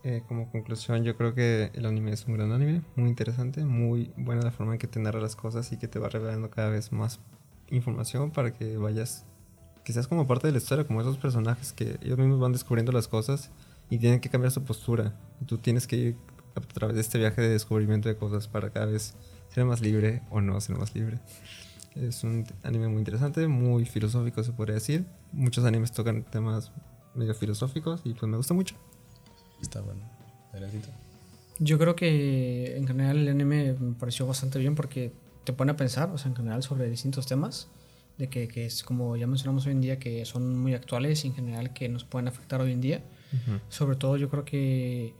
Eh, como conclusión, yo creo que el anime es un gran anime, muy interesante, muy buena la forma en que te narra las cosas y que te va revelando cada vez más información para que vayas, que seas como parte de la historia, como esos personajes que ellos mismos van descubriendo las cosas y tienen que cambiar su postura. Tú tienes que ir a través de este viaje de descubrimiento de cosas para cada vez ser más libre o no ser más libre. Es un anime muy interesante, muy filosófico se podría decir. Muchos animes tocan temas medio filosóficos y pues me gusta mucho. Está bueno. Adriancito. Yo creo que en general el anime me pareció bastante bien porque te pone a pensar, o sea, en general sobre distintos temas de que, que es como ya mencionamos hoy en día, que son muy actuales y en general que nos pueden afectar hoy en día. Sobre todo yo creo que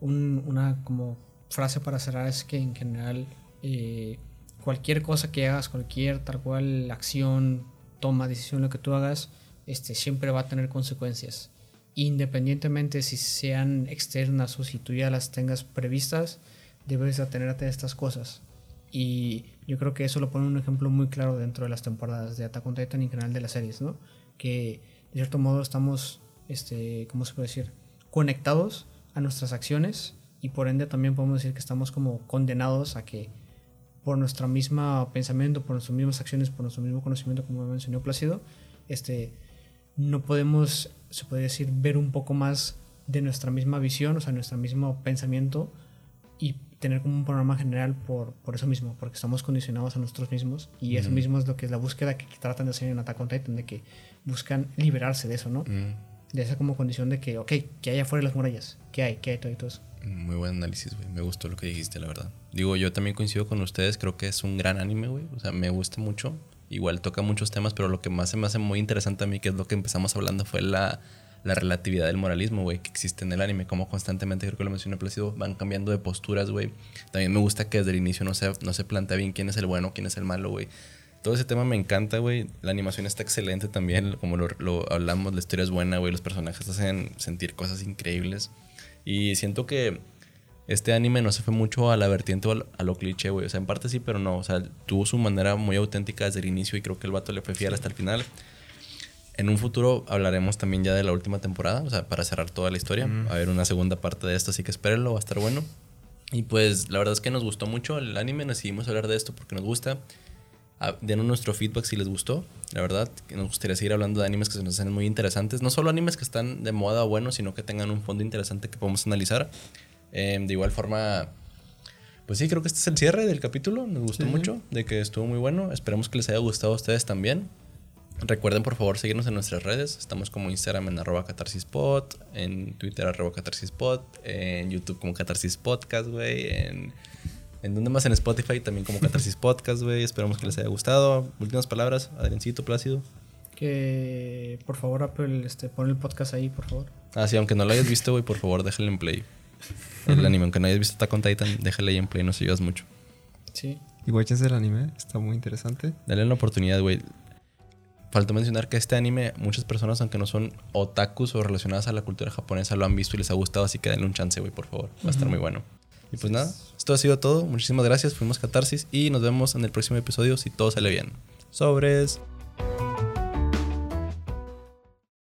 un- una como frase para cerrar es que en general eh, cualquier cosa que hagas, cualquier tal cual acción, toma, decisión, lo que tú hagas, este, siempre va a tener consecuencias. Independientemente si sean externas o si tú ya las tengas previstas, debes atenerte a estas cosas. Y yo creo que eso lo pone un ejemplo muy claro dentro de las temporadas de Attack on Titan y en general de las series, ¿no? Que de cierto modo estamos, este, ¿cómo se puede decir? Conectados a nuestras acciones y por ende también podemos decir que estamos como condenados a que por nuestro mismo pensamiento, por nuestras mismas acciones, por nuestro mismo conocimiento, como mencionó Plácido, este, no podemos, se puede decir, ver un poco más de nuestra misma visión, o sea, nuestro mismo pensamiento y tener como un programa general por, por eso mismo, porque estamos condicionados a nosotros mismos y eso Ujú. mismo es lo que es la búsqueda que tratan de hacer en Attack on Titan, de que buscan liberarse de eso, ¿no? Mm, De esa como condición de que, ok, que hay afuera de las murallas, que hay, que hay todo y todo eso. Muy buen análisis, güey. Me gustó lo que dijiste, la verdad. Digo, yo también coincido con ustedes. Creo que es un gran anime, güey. O sea, me gusta mucho. Igual toca muchos temas, pero lo que más se me hace muy interesante a mí, que es lo que empezamos hablando, fue la, la relatividad del moralismo, güey, que existe en el anime. Como constantemente, creo que lo mencioné Plácido, van cambiando de posturas, güey. También me gusta que desde el inicio no se, no se plantea bien quién es el bueno, quién es el malo, güey. Todo ese tema me encanta, güey. La animación está excelente también. Como lo, lo hablamos, la historia es buena, güey. Los personajes hacen sentir cosas increíbles. Y siento que este anime no se fue mucho a la vertiente o a lo cliché, güey. O sea, en parte sí, pero no. O sea, tuvo su manera muy auténtica desde el inicio y creo que el vato le fue fiel hasta el final. En un futuro hablaremos también ya de la última temporada, o sea, para cerrar toda la historia. Mm. Va a haber una segunda parte de esto, así que espérenlo, va a estar bueno. Y pues la verdad es que nos gustó mucho el anime, decidimos hablar de esto porque nos gusta. Denos nuestro feedback si les gustó. La verdad, que nos gustaría seguir hablando de animes que se nos hacen muy interesantes. No solo animes que están de moda o buenos, sino que tengan un fondo interesante que podemos analizar. Eh, de igual forma, pues sí, creo que este es el cierre del capítulo. Nos gustó Sí. mucho, de que estuvo muy bueno. Esperemos que les haya gustado a ustedes también. Recuerden por favor seguirnos en nuestras redes. Estamos como Instagram en arroba catarsispod, en Twitter arroba catarsispod, en YouTube como catarsis podcast, güey, en... ¿En dónde más? En Spotify también como Catarsis Podcast, güey. Esperamos que les haya gustado. Últimas palabras, Adriancito, Plácido. Que por favor, Apple, este, pon el podcast ahí, por favor. Ah, sí, aunque no lo hayas visto, güey, por favor, déjale en play. El anime, aunque no hayas visto Attack on Titan, déjale ahí en play, nos ayudas mucho. Sí. Igual échense el anime, está muy interesante. Dale la oportunidad, güey. Faltó mencionar que este anime, muchas personas, aunque no son otakus o relacionadas a la cultura japonesa, lo han visto y les ha gustado, así que denle un chance, güey, por favor. Va a estar muy bueno. Y pues nada, esto ha sido todo. Muchísimas gracias. Fuimos Catarsis y nos vemos en el próximo episodio si todo sale bien. Sobres.